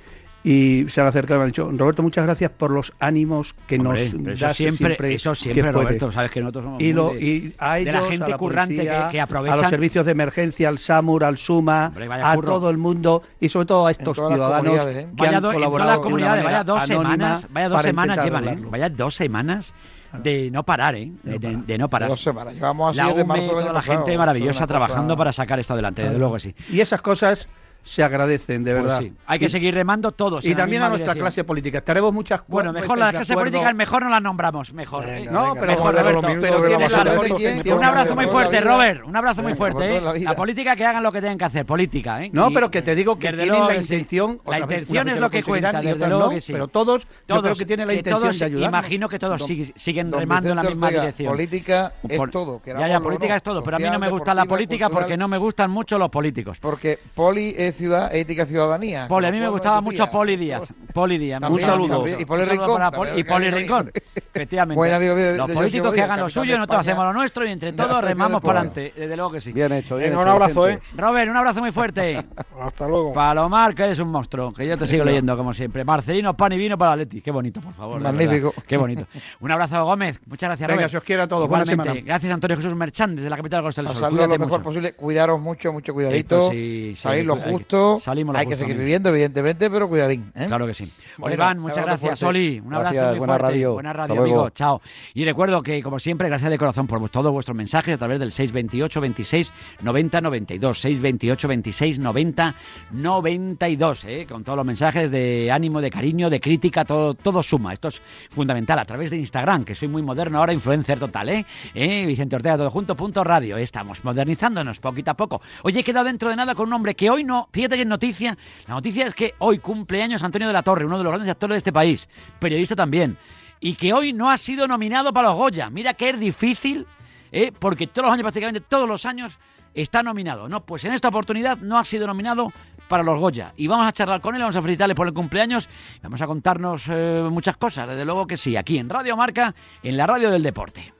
C: y se han acercado y me han dicho, Roberto, muchas gracias por los ánimos que
B: Hombre,
C: nos
B: das eso
C: siempre,
B: siempre, Eso siempre,
C: Roberto, puede.
B: sabes que nosotros somos
C: y, lo,
B: de,
C: y a ellos,
B: de
C: la
B: gente a
C: la
B: currante
C: policía,
B: que, que
C: a los servicios de emergencia, al SAMUR, al SUMA,
B: Hombre,
C: a
B: curro.
C: todo el mundo y sobre todo a estos ciudadanos
E: ¿eh?
C: que
B: vaya
C: han
B: colaborado en todas comunidades,
C: ¿eh?
B: vaya dos semanas, vaya dos semanas llevan, ¿eh? vaya dos semanas de no parar, ¿eh? De, de, de no parar.
E: Dos semanas. Llevamos así
B: la
E: marzo del año toda
B: la
E: pasado,
B: gente maravillosa trabajando
E: cosa...
B: para sacar esto adelante, desde claro. luego que sí.
C: Y esas cosas se agradecen, de
B: pues
C: verdad.
B: Sí. Hay que seguir remando todos.
C: Y también a nuestra
B: dirección.
C: clase política. Estaremos muchas
B: Bueno, mejor las
C: clases
B: políticas, mejor no las nombramos, mejor. Venga, eh.
E: venga,
C: no, pero,
B: mejor, Roberto,
C: pero tienes
B: la
C: la
B: Un abrazo muy fuerte, Robert. Un abrazo muy fuerte. ¿eh?
E: La,
B: política que hagan lo que tienen que hacer, política. Eh.
C: No, pero que te digo que tienen la intención.
B: La intención es lo que cuenta.
C: Pero todos, yo creo que tienen la intención de ayudar.
B: Imagino que todos siguen remando en la misma dirección.
E: Política es todo.
B: Ya, ya, política es todo. Pero a mí no me gusta la política porque no me gustan mucho los políticos.
E: Porque poli es ciudad, ética ciudadanía.
B: Poli, a mí me gustaba mucho. Poli Díaz. Poli Díaz, un
C: saludo.
E: Y Poli Rincón.
B: Y Poli Rincón, efectivamente.
E: Buen amigo de,
B: los políticos que hagan lo suyo, nosotros hacemos lo nuestro y entre todos remamos para
E: pues.
B: adelante. Desde luego que sí.
F: Bien hecho, bien
D: un abrazo, ¿eh?
B: Robert, un abrazo muy fuerte.
D: Hasta luego.
B: Palomar, que eres un monstruo, que yo te sigo leyendo como siempre. Marcelino, pan y vino para Leti. Qué bonito, por favor.
E: Magnífico.
B: Qué bonito. Un abrazo, Gómez. Muchas gracias, Robert.
C: Venga, si os quiero a todos. Buena semana.
B: Gracias, Antonio Jesús Merchan, desde la capital de Costa
E: del
B: Sol.
E: lo mejor posible. Cuidaros mucho, mucho cuidadito. Salir lo justo
B: Salimos
E: hay que seguir viviendo, evidentemente, pero cuidadín. ¿eh?
B: Claro que sí.
E: Bueno, Iván,
B: muchas gracias. Soli, un abrazo muy
F: buena
B: fuerte.
F: Radio.
B: Buena radio, amigo. Chao. Y recuerdo que, como siempre, gracias de corazón por todos vuestros mensajes a través del 628 26 90 92. 628 26 90 92. Con todos los mensajes de ánimo, de cariño, de crítica, todo, todo suma. Esto es fundamental. A través de Instagram, que soy muy moderno ahora, influencer total. ¿eh? eh Vicente Ortega, todo junto, punto radio. Estamos modernizándonos poquito a poco. Oye, he quedado dentro de nada con un hombre que hoy no Fíjate que noticia. La noticia es que hoy cumple años Antonio de la Torre, uno de los grandes actores de este país, periodista también, y que hoy no ha sido nominado para los Goya. Mira que es difícil, ¿eh? porque todos los años, prácticamente todos los años, está nominado. No, pues en esta oportunidad no ha sido nominado para los Goya. Y vamos a charlar con él, vamos a felicitarle por el cumpleaños, vamos a contarnos eh, muchas cosas, desde luego que sí, aquí en Radio Marca, en la radio del deporte.